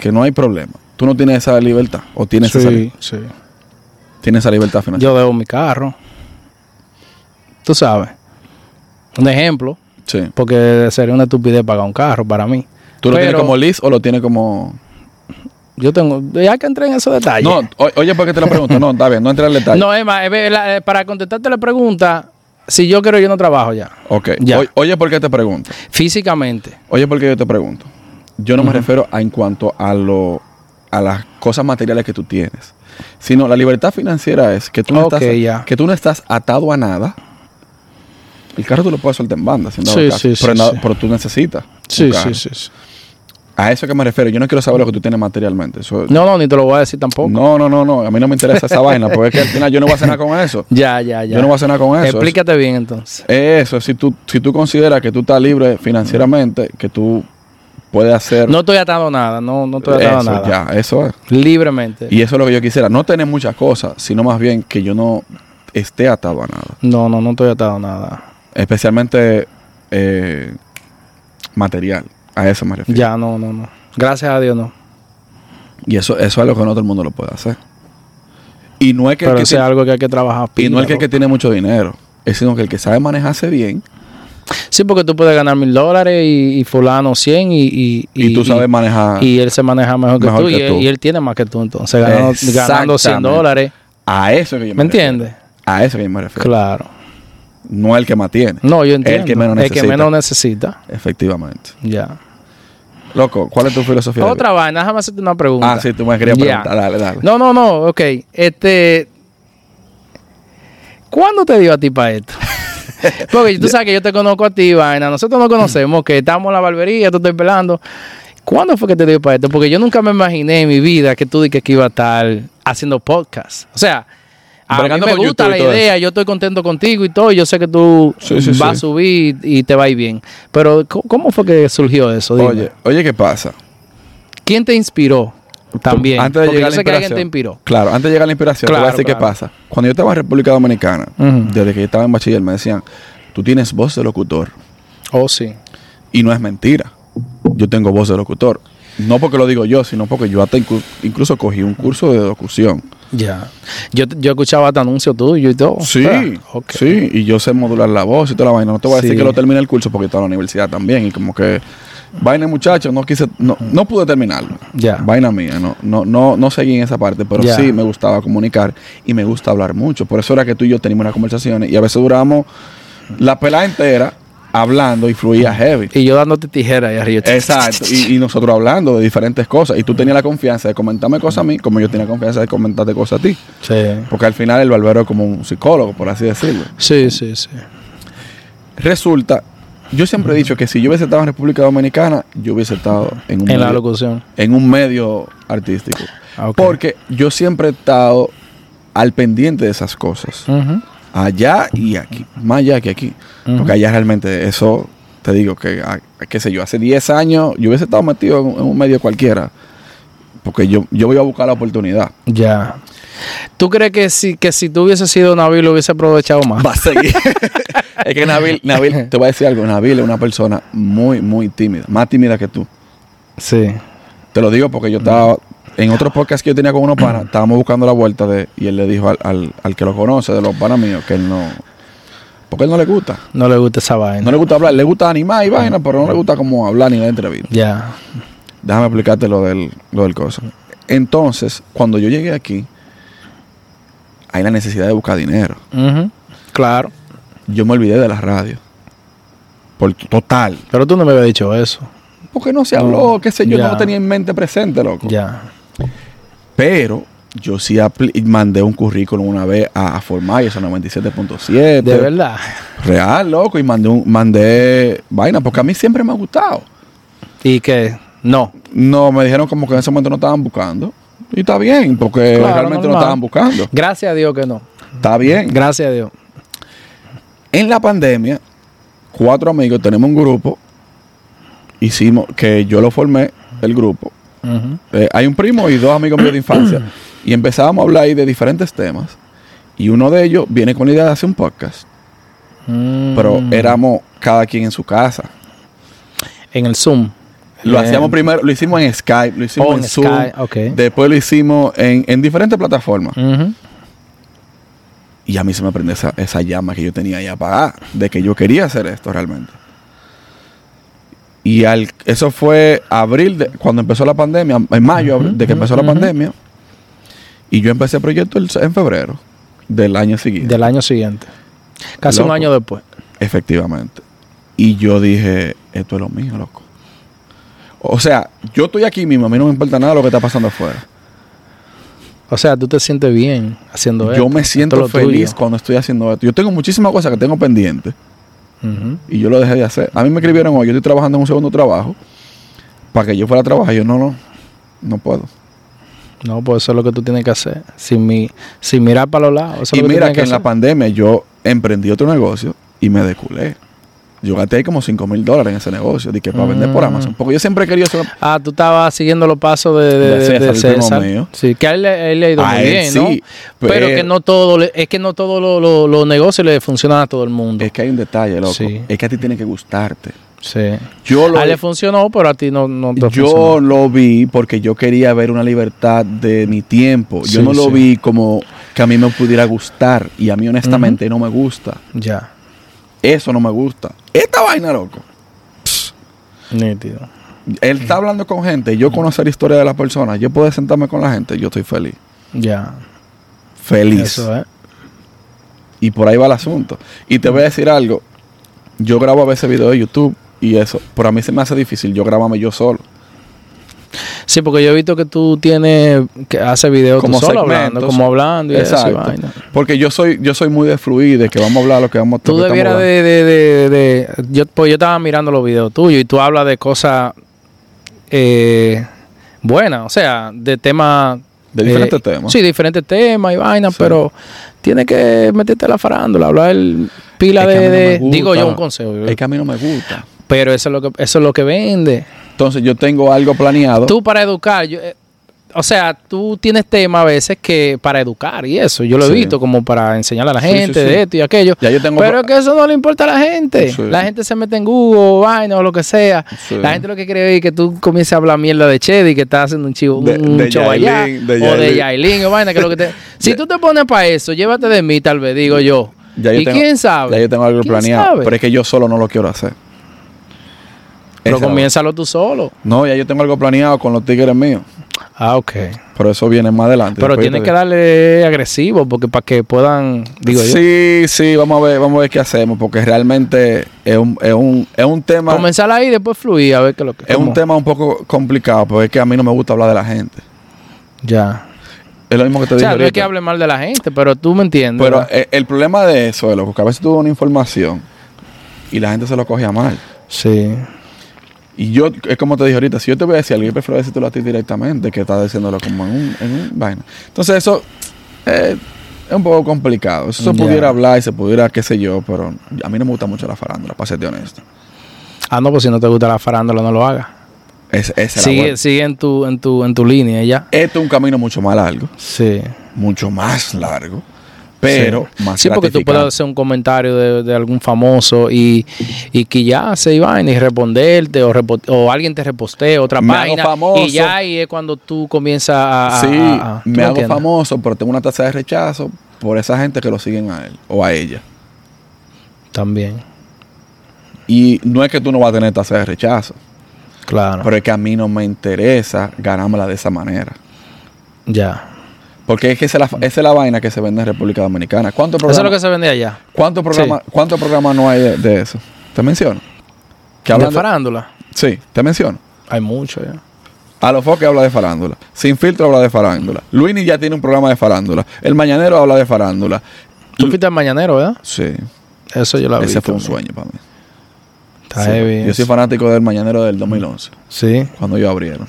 que no hay problema. Tú no tienes esa libertad o tienes, esa, li- Sí, sí. tienes esa libertad financiera. Yo debo mi carro. Tú sabes. Un ejemplo, sí. porque sería una estupidez pagar un carro para mí. ¿Tú lo tienes como lease o lo tienes como...? Yo tengo, ya que entré en esos detalles. No, oye, ¿por qué te lo pregunto? No, está bien, no entra en detalle. No, Emma, eh, la- eh, para contestarte la pregunta, si yo quiero, yo no trabajo ya. Ok. Ya. Oye, ¿por qué te pregunto? Físicamente. Oye, ¿por qué yo te pregunto? Yo no me refiero a en cuanto a lo a las cosas materiales que tú tienes, sino la libertad financiera es que tú no, estás, ya. que tú no estás atado a nada. El carro tú lo puedes soltar en banda, sin Sí, sí, pero, sí, pero tú necesitas. Sí, sí, sí. A eso que me refiero. Yo no quiero saber lo que tú tienes materialmente. Eso- No, no, ni te lo voy a decir tampoco. no, no, no, no. A mí no me interesa esa vaina, porque es que al final yo no voy a nada con eso. Ya, ya, ya. Yo no voy a nada con eso. Explícate bien entonces. Eso, si tú, si tú consideras que tú estás libre financieramente, que tú puedes hacer No estoy atado a nada, no, no estoy atado a eso, nada. ya, eso es. Libremente. Y eso es lo que yo quisiera. No tener muchas cosas, sino más bien que yo no esté atado a nada. No, no, no estoy atado a nada. Especialmente eh, material. A eso me refiero. Ya, no, no, no. Gracias a Dios, no. Y eso, eso es algo que no todo el mundo lo puede hacer. Y no es que, el que es tiene, algo que hay que trabajar. y no es que el que tiene mucho dinero. Es sino que el que sabe manejarse bien Sí, porque tú puedes ganar mil dólares y, y fulano 100 y... Y, y, tú sabes manejar. y él se maneja mejor que tú, que y, él, tú. y él tiene más que tú entonces ganando, ganando 100 Exactamente. dólares a eso que yo ¿me me entiendes? A eso que yo me refiero. claro No el que más tiene. no yo entiendo El que menos el necesita. que menos necesita Efectivamente. ya Loco, ¿cuál es tu filosofía? otra vaina déjame hacerte una pregunta Ah, sí, tú me querías preguntar. Dale, dale. no no no ok este ¿cuándo te dio a ti para esto? Porque tú sabes que yo te conozco a ti vaina nosotros nos conocemos que estamos en la barbería tú estoy pelando ¿Cuándo fue que te dio para esto? Porque yo nunca me imaginé en mi vida que tú dices que iba a estar haciendo podcast. O sea, a mí me gusta YouTube la idea, yo estoy contento contigo y todo. Yo sé que tú Sí, sí, vas a subir y te va a ir bien. Pero, ¿cómo- ¿cómo fue que surgió eso? Dime. Oye, oye, ¿qué pasa? ¿quién te inspiró también? Antes de Porque llegar yo a la que alguien te inspiró. Claro, antes de llegar a la inspiración, te voy a Claro, decir qué claro. pasa. Cuando yo estaba en República Dominicana, desde que yo estaba en bachiller, me decían, tú tienes voz de locutor. Oh, sí. Y no es mentira. Yo tengo voz de locutor. No porque lo digo yo, sino porque yo hasta inclu- incluso cogí un curso de locución. Ya. Yo, yo escuchaba hasta anuncios tuyos y todo. Sí, Ah, ok. sí, y yo sé modular la voz y toda la vaina. No te voy a decir que lo terminé el curso porque estaba en la universidad también. Y como que, vaina muchacho, no quise, no, no pude terminarlo. Ya. Vaina mía, no, no, no, no seguí en esa parte, pero Ya. sí me gustaba comunicar y me gusta hablar mucho. Por eso era que tú y yo teníamos unas conversaciones y a veces duramos la pelada entera hablando y fluía heavy. Y yo dándote tijera ahí arriba. Exacto, y, y nosotros hablando de diferentes cosas. Y tú tenías la confianza de comentarme cosas a mí, como yo tenía confianza de comentarte cosas a ti. Sí. Porque al final el barbero es como un psicólogo, por así decirlo. Sí, sí, sí. Resulta, yo siempre he dicho que si yo hubiese estado en República Dominicana, yo hubiese estado en un, En la medio, locución. en un medio artístico. Ah. Porque yo siempre he estado al pendiente de esas cosas. Allá y aquí. Más allá que aquí. Porque allá realmente eso, te digo que, ah, qué sé yo, hace 10 años yo hubiese estado metido en, un- en un medio cualquiera. Porque yo, yo iba a buscar la oportunidad. Ya. ¿Tú crees que si, que si tú hubieses sido Nabil lo hubiese aprovechado más? Va a seguir. es que Nabil, Nabil, te voy a decir algo. Nabil es una persona muy, muy tímida. Más tímida que tú. Sí. Te lo digo porque yo estaba en otro podcast que yo tenía con unos panas, estábamos buscando la vuelta de y él le dijo al, al, al que lo conoce de los panas míos que él no porque él no le gusta. No le gusta esa vaina. No le gusta hablar, le gusta animar y vaina, pero no le gusta como hablar ni dar entrevista. Ya. Déjame explicarte lo del lo del cosa. Entonces, cuando yo llegué aquí hay la necesidad de buscar dinero. Claro. Yo me olvidé de la radio. Por total. Pero tú no me habías dicho eso. Porque no se habló, qué sé yo, no lo tenía en mente presente, loco. Ya. Pero yo sí mandé un currículum una vez a, a Formar, esa 97.7. De verdad. Real, loco. Y mandé, un, mandé vaina, porque a mí siempre me ha gustado. Y que no. No, me dijeron como que en ese momento no estaban buscando. Y está bien, porque Claro, realmente no normal. estaban buscando. Gracias a Dios que no. Está bien. Gracias a Dios. En la pandemia, cuatro amigos, tenemos un grupo. Hicimos, que yo lo formé, el grupo. Eh, hay un primo y dos amigos míos de infancia Y empezábamos a hablar ahí de diferentes temas. Y uno de ellos viene con la idea de hacer un podcast. Mm. Pero éramos cada quien en su casa. En el Zoom. Lo hacíamos primero, lo hicimos en Skype, lo hicimos Oh, en, en Zoom. Después lo hicimos en, en diferentes plataformas. Y a mí se me prende esa, esa llama que yo tenía ahí apagada, de que yo quería hacer esto realmente. Y al, eso fue abril, de, cuando empezó la pandemia, en mayo, de que empezó la pandemia. Y yo empecé el proyecto el- en febrero del año siguiente. Del año siguiente. Casi un año después. Efectivamente. Y yo dije, esto es lo mío, loco. O sea, yo estoy aquí mismo, a mí no me importa nada lo que está pasando afuera. O sea, tú te sientes bien haciendo esto. Yo me siento feliz cuando estoy haciendo esto. Yo tengo muchísimas cosas que tengo pendientes. Y yo lo dejé de hacer. A mí me escribieron hoy, yo estoy trabajando en un segundo trabajo. Para que yo fuera a trabajar, yo no, no, no puedo. No, pues eso es lo que tú tienes que hacer. Sin, mi, sin mirar para los lados. Eso es y lo que tú mira que en la pandemia yo emprendí otro negocio y me deculé. Yo gasté como 5 mil dólares en ese negocio, de que para vender por Mm. Amazon. Porque yo siempre hacer una- Ah, tú estabas siguiendo los pasos de, de, César, de César. mío. Sí, que a él, a él le ha ido A muy él bien, ¿no? sí, pero, pero- que no todo, es que no todos lo- lo- los negocios le funcionan a todo el mundo. Es que hay un detalle, loco. Sí. Es que a ti tiene que gustarte. sí. Yo lo, A él le funcionó, pero a ti no, no te yo funcionó. lo vi porque yo quería ver una libertad de mi tiempo. Yo Sí, no lo vi como que a mí me pudiera gustar. Y a mí honestamente no me gusta. Ya, Eso no me gusta. Esta vaina, loco. nítido. Él está hablando con gente, yo conocer la historia de las personas, yo puedo sentarme con la gente, yo estoy feliz. Ya, Feliz. eso es. Y por ahí va el asunto. Y te voy a decir algo. Yo grabo a veces videos de YouTube y eso, pero a mí se me hace difícil yo grabarme yo solo. Sí, porque yo he visto que tú tienes, que hace videos Como tú solo hablando, como hablando y eso Exacto. vaina. Porque yo soy yo soy muy de fluir, de que vamos a hablar lo que vamos Tú que estamos debieras de, de, de, de- yo, pues yo estaba mirando los videos tuyos y tú hablas de cosas eh, buenas, o sea, de temas... De diferentes temas. Sí, diferentes temas y vainas, Sí. pero tienes que meterte a la farándula, hablar el pila Es que a de, no digo yo un consejo, Es que a mí no me gusta. pero eso es lo que eso es lo que vende. Entonces yo tengo algo planeado. Tú para educar, yo, eh, o sea, tú tienes temas a veces que para educar y eso, yo lo he Sí. visto como para enseñarle a la sí, gente sí. de esto y aquello. Ya yo tengo Pero es que eso no le importa a la gente. La gente se mete en Google, vaina o lo que sea. La gente lo que quiere es que tú comiences a hablar mierda de Chedi, que estás haciendo un chivo, De- un de show allá, de o de Yailin. O vaina, que lo que te... Si tú te pones para eso, llévate de mí, tal vez, digo yo. Ya yo ¿Y tengo- quién sabe? Ya yo tengo algo ¿Quién planeado. sabe? Pero es que yo solo no lo quiero hacer. Pero Esa- comiénzalo tú solo. No, ya yo tengo algo planeado con los tigres míos. Ah, ok. Pero eso viene más adelante. Pero te que darle agresivo, porque para que puedan, digo yo. Sí, sí, vamos a ver, vamos a ver qué hacemos, porque realmente es un, es un, es un tema, Comenzar ahí y después fluir, a ver qué es lo que es un tema un poco complicado, porque es que a mí no me gusta hablar de la gente. Ya. Es lo mismo que te O dije sea, no es que hable mal de la gente, pero tú me entiendes. Pero eh, el problema de eso es loco, que a veces tú das una información y la gente se lo coge a mal. sí. Y yo, es como te dije ahorita, si yo te voy a decir algo, yo prefiero decírtelo a ti directamente que estás diciéndolo como en un, en un vaina. Entonces eso eh, es un poco complicado. Eso se pudiera hablar y se pudiera, qué sé yo, pero a mí no me gusta mucho la farándula, para serte honesto. Ah, no, pues si no te gusta la farándula, no lo hagas. Es, esa Sigue, sigue en tu, en tu, en tu línea ya. Esto es un camino mucho más largo, Sí. mucho más largo, pero más Sí, porque tú puedes hacer un comentario de, de algún famoso y, y que ya se iba y responderte o, o alguien te repostee otra Me hago página famoso. y ya ahí es cuando tú comienzas a... Sí, a- a- ¿tú me hago entiendes? famoso, pero tengo una tasa de rechazo por esa gente que lo siguen a él o a ella. También, Y no es que tú no vas a tener tasa de rechazo, claro. pero es que a mí no me interesa ganármela de esa manera. ya. Porque es que esa es, la, esa es la vaina que se vende en República Dominicana. ¿Cuántos Eso es lo programas, que se vende allá. ¿cuántos programas, programas no hay de, de eso? ¿Te menciono? Que ¿De farándula? Sí, te menciono. Hay mucho ya. A los que habla de farándula. Sin filtro habla de farándula. Luini ya tiene un programa de farándula. El Mañanero habla de farándula. Tú fuiste al mañanero, ¿verdad? Sí, Eso yo la vi. ese fue un sueño para mí. Está Sí, heavy Yo soy fanático del Mañanero del 2011, Sí, cuando ellos abrieron.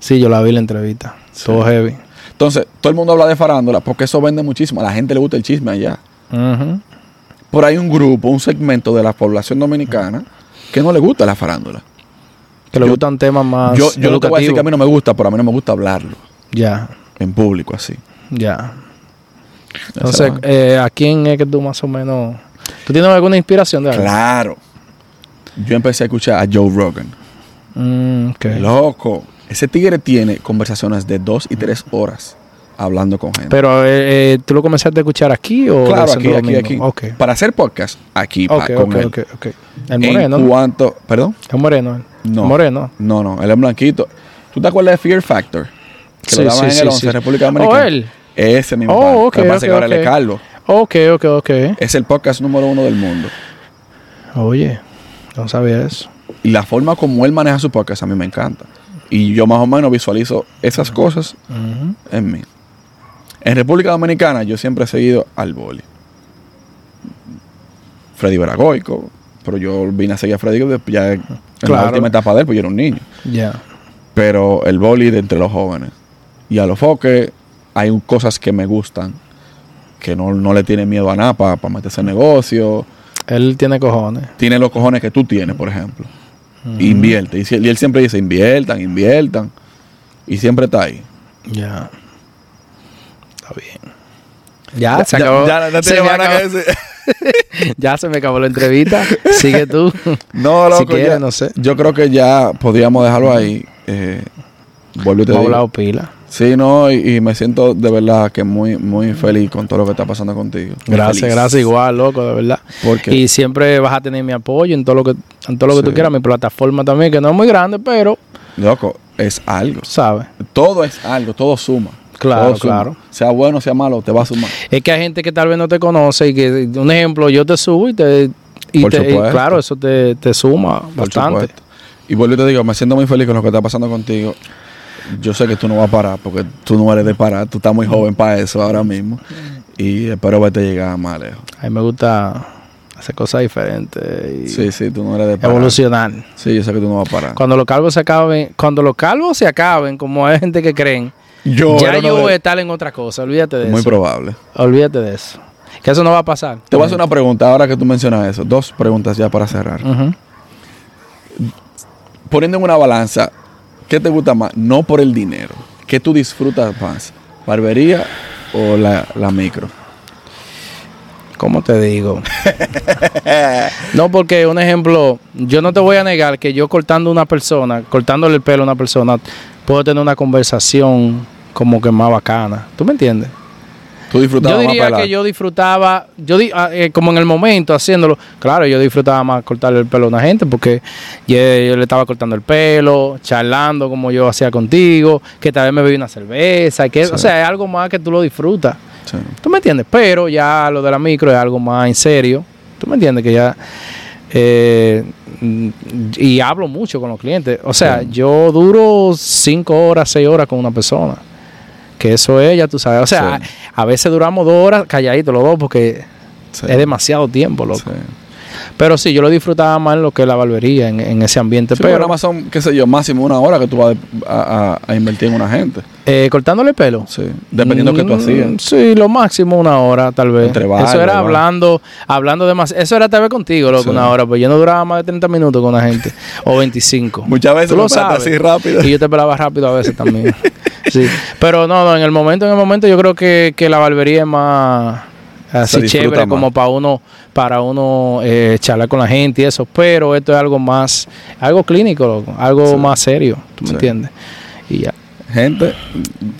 sí, yo la vi la entrevista. Todo heavy. Entonces, todo el mundo habla de farándula porque eso vende muchísimo. A la gente le gusta el chisme allá. Ujú. Por ahí un grupo, un segmento de la población dominicana que no le gusta la farándula. Que le Yo- gustan temas más Yo, yo no te voy a decir que a mí no me gusta, pero a mí no me gusta hablarlo. Ya. en público así. Ya. Entonces, eh, ¿a quién es que tú más o menos... ¿Tú tienes alguna inspiración de algo? claro. Yo empecé a escuchar a Joe Rogan. Mm, ok. Loco. Ese tigre tiene conversaciones de dos y tres horas hablando con gente. Pero, eh, eh, ¿tú lo comenzaste a escuchar aquí o claro, aquí, aquí, aquí. Para hacer podcast, aquí pa- Ok, con ok, él. ok, ok. El moreno, En cuanto, perdón, El moreno. No. Moreno. no, no, él es blanquito. ¿Tú te acuerdas de Fear Factor? Que Sí, lo daban sí, en el sí, 11 sí. República Oh, Dominicana. él. Ese mismo. Oh, ok, Lo que ahora es calvo. Ok, ok, ok. Es el podcast número uno del mundo. Oye, no sabía eso. Y la forma como él maneja su podcast a mí me encanta. Y yo más o menos visualizo esas cosas en mí. En República Dominicana yo siempre he seguido al boli. Freddy Veragoico, pero yo vine a seguir a Freddy ya en la Claro. última etapa de él, pues yo era un niño. Ya. Pero el boli de entre los jóvenes. Y a los foques hay cosas que me gustan, que no, no le tiene miedo a nada para meterse en negocio. Él tiene cojones. Tiene los cojones que tú tienes, por ejemplo. Invierte. Y, y él siempre dice, inviertan, inviertan. Y siempre está ahí. Ya. Está bien. Ya, se acabó. Ya, se me acabó- decir. ya se me acabó la entrevista. Sigue tú. No, Si loco, quieres, no sé. Yo creo que ya podríamos dejarlo ahí. Eh, vuelvo y te digo. pila. Sí, no, y, y me siento de verdad que muy, muy feliz con todo lo que está pasando contigo. Muy Gracias, feliz. gracias. Igual, loco, de verdad. Porque Y siempre vas a tener mi apoyo en todo lo que, en todo lo que Sí. tú quieras. Mi plataforma también, que no es muy grande, pero, Loco, es algo. ¿sabes? Todo es algo, todo suma. Claro, claro. Sea bueno, sea malo, te va a sumar. Es que hay gente que tal vez no te conoce y que, un ejemplo, yo te subo y te. Y te- y claro, eso te, te suma Por bastante. supuesto. Y vuelvo y te digo, me siento muy feliz con lo que está pasando contigo. Yo sé que tú no vas a parar porque tú no eres de parar. Tú estás muy joven para eso ahora mismo. Y espero verte llegar más lejos. A mí me gusta hacer cosas diferentes y Sí, sí, tú no eres de parar. evolucionar. Sí, yo sé que tú no vas a parar. Cuando los calvos se acaben, cuando los calvos se acaben, como hay gente que creen, Yo ya yo voy a estar en otra cosa. Olvídate de Muy eso. probable. Olvídate de eso. Que eso no va a pasar. Te voy a hacer una pregunta ahora que tú mencionas eso. Dos preguntas ya para cerrar. Poniendo en una balanza, ¿qué te gusta más? No por el dinero. ¿Qué tú disfrutas más? ¿Barbería o la, la micro? ¿Cómo te digo? no, porque un ejemplo, yo no te voy a negar que yo cortando una persona, cortándole el pelo a una persona, puedo tener una conversación como que más bacana. ¿Tú me entiendes? ¿Tú disfrutabas Yo diría que yo disfrutaba, yo di- ah, eh, como en el momento haciéndolo, claro, yo disfrutaba más cortarle el pelo a una gente porque yo, yo le estaba cortando el pelo, charlando como yo hacía contigo, que tal vez me bebí una cerveza, que, Sí. o sea, es algo más que tú lo disfrutas. Sí. ¿Tú me entiendes? Pero ya lo de la micro es algo más en serio. ¿Tú me entiendes? Que ya... eh, y hablo mucho con los clientes. O sea, Sí. yo duro cinco horas, seis horas con una persona. Que eso es, ya tú sabes. O sea, Sí. a, a veces duramos dos horas calladitos los dos porque Sí. es demasiado tiempo, loco. Sí. Pero sí, yo lo disfrutaba más en lo que la barbería, en, en ese ambiente. Sí, pero nada más son, qué sé yo, máximo una hora que tú vas a, a- a invertir en una gente. eh, cortándole el pelo. Sí. Dependiendo de qué tú Mm, hacías. Sí, lo máximo una hora, tal vez. Entre eso era hablando, hablando de más. Eso era tal vez contigo, loco, Sí. una hora. Pues yo no duraba más de 30 minutos con la gente. o 25. Muchas veces Tú lo sabes. así rápido. Y yo te pelaba rápido a veces también. sí. Pero no, no, en el momento, en el momento yo creo que, que la barbería es más así chévere más. como para uno, para uno eh, charlar con la gente y eso. Pero esto es algo más, algo clínico, loco, algo Sí. más serio, ¿tú me Sí. entiendes? Y ya. Gente,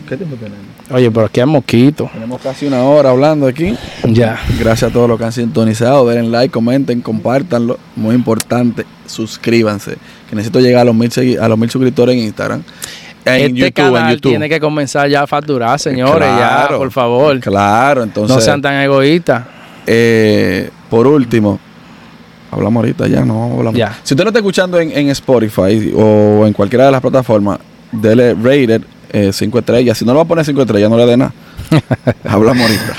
¿qué tiempo tenemos? Oye, pero aquí hay mosquitos. Tenemos casi una hora hablando aquí. Ya. Gracias a todos los que han sintonizado. Denle like, comenten, compártanlo. Muy importante, suscríbanse. Que necesito llegar a los mil, a los mil suscriptores en Instagram. En este YouTube, canal en YouTube. tiene que comenzar ya a facturar, señores, ya, por favor. Claro, entonces. no sean tan egoístas. eh, por último, hablamos ahorita ya, no hablamos. Ya. Si usted no está escuchando en, en Spotify o en cualquiera de las plataformas, dele rated 5 estrellas. Si no lo va a poner 5 estrellas, no le dé nada. hablamos ahorita.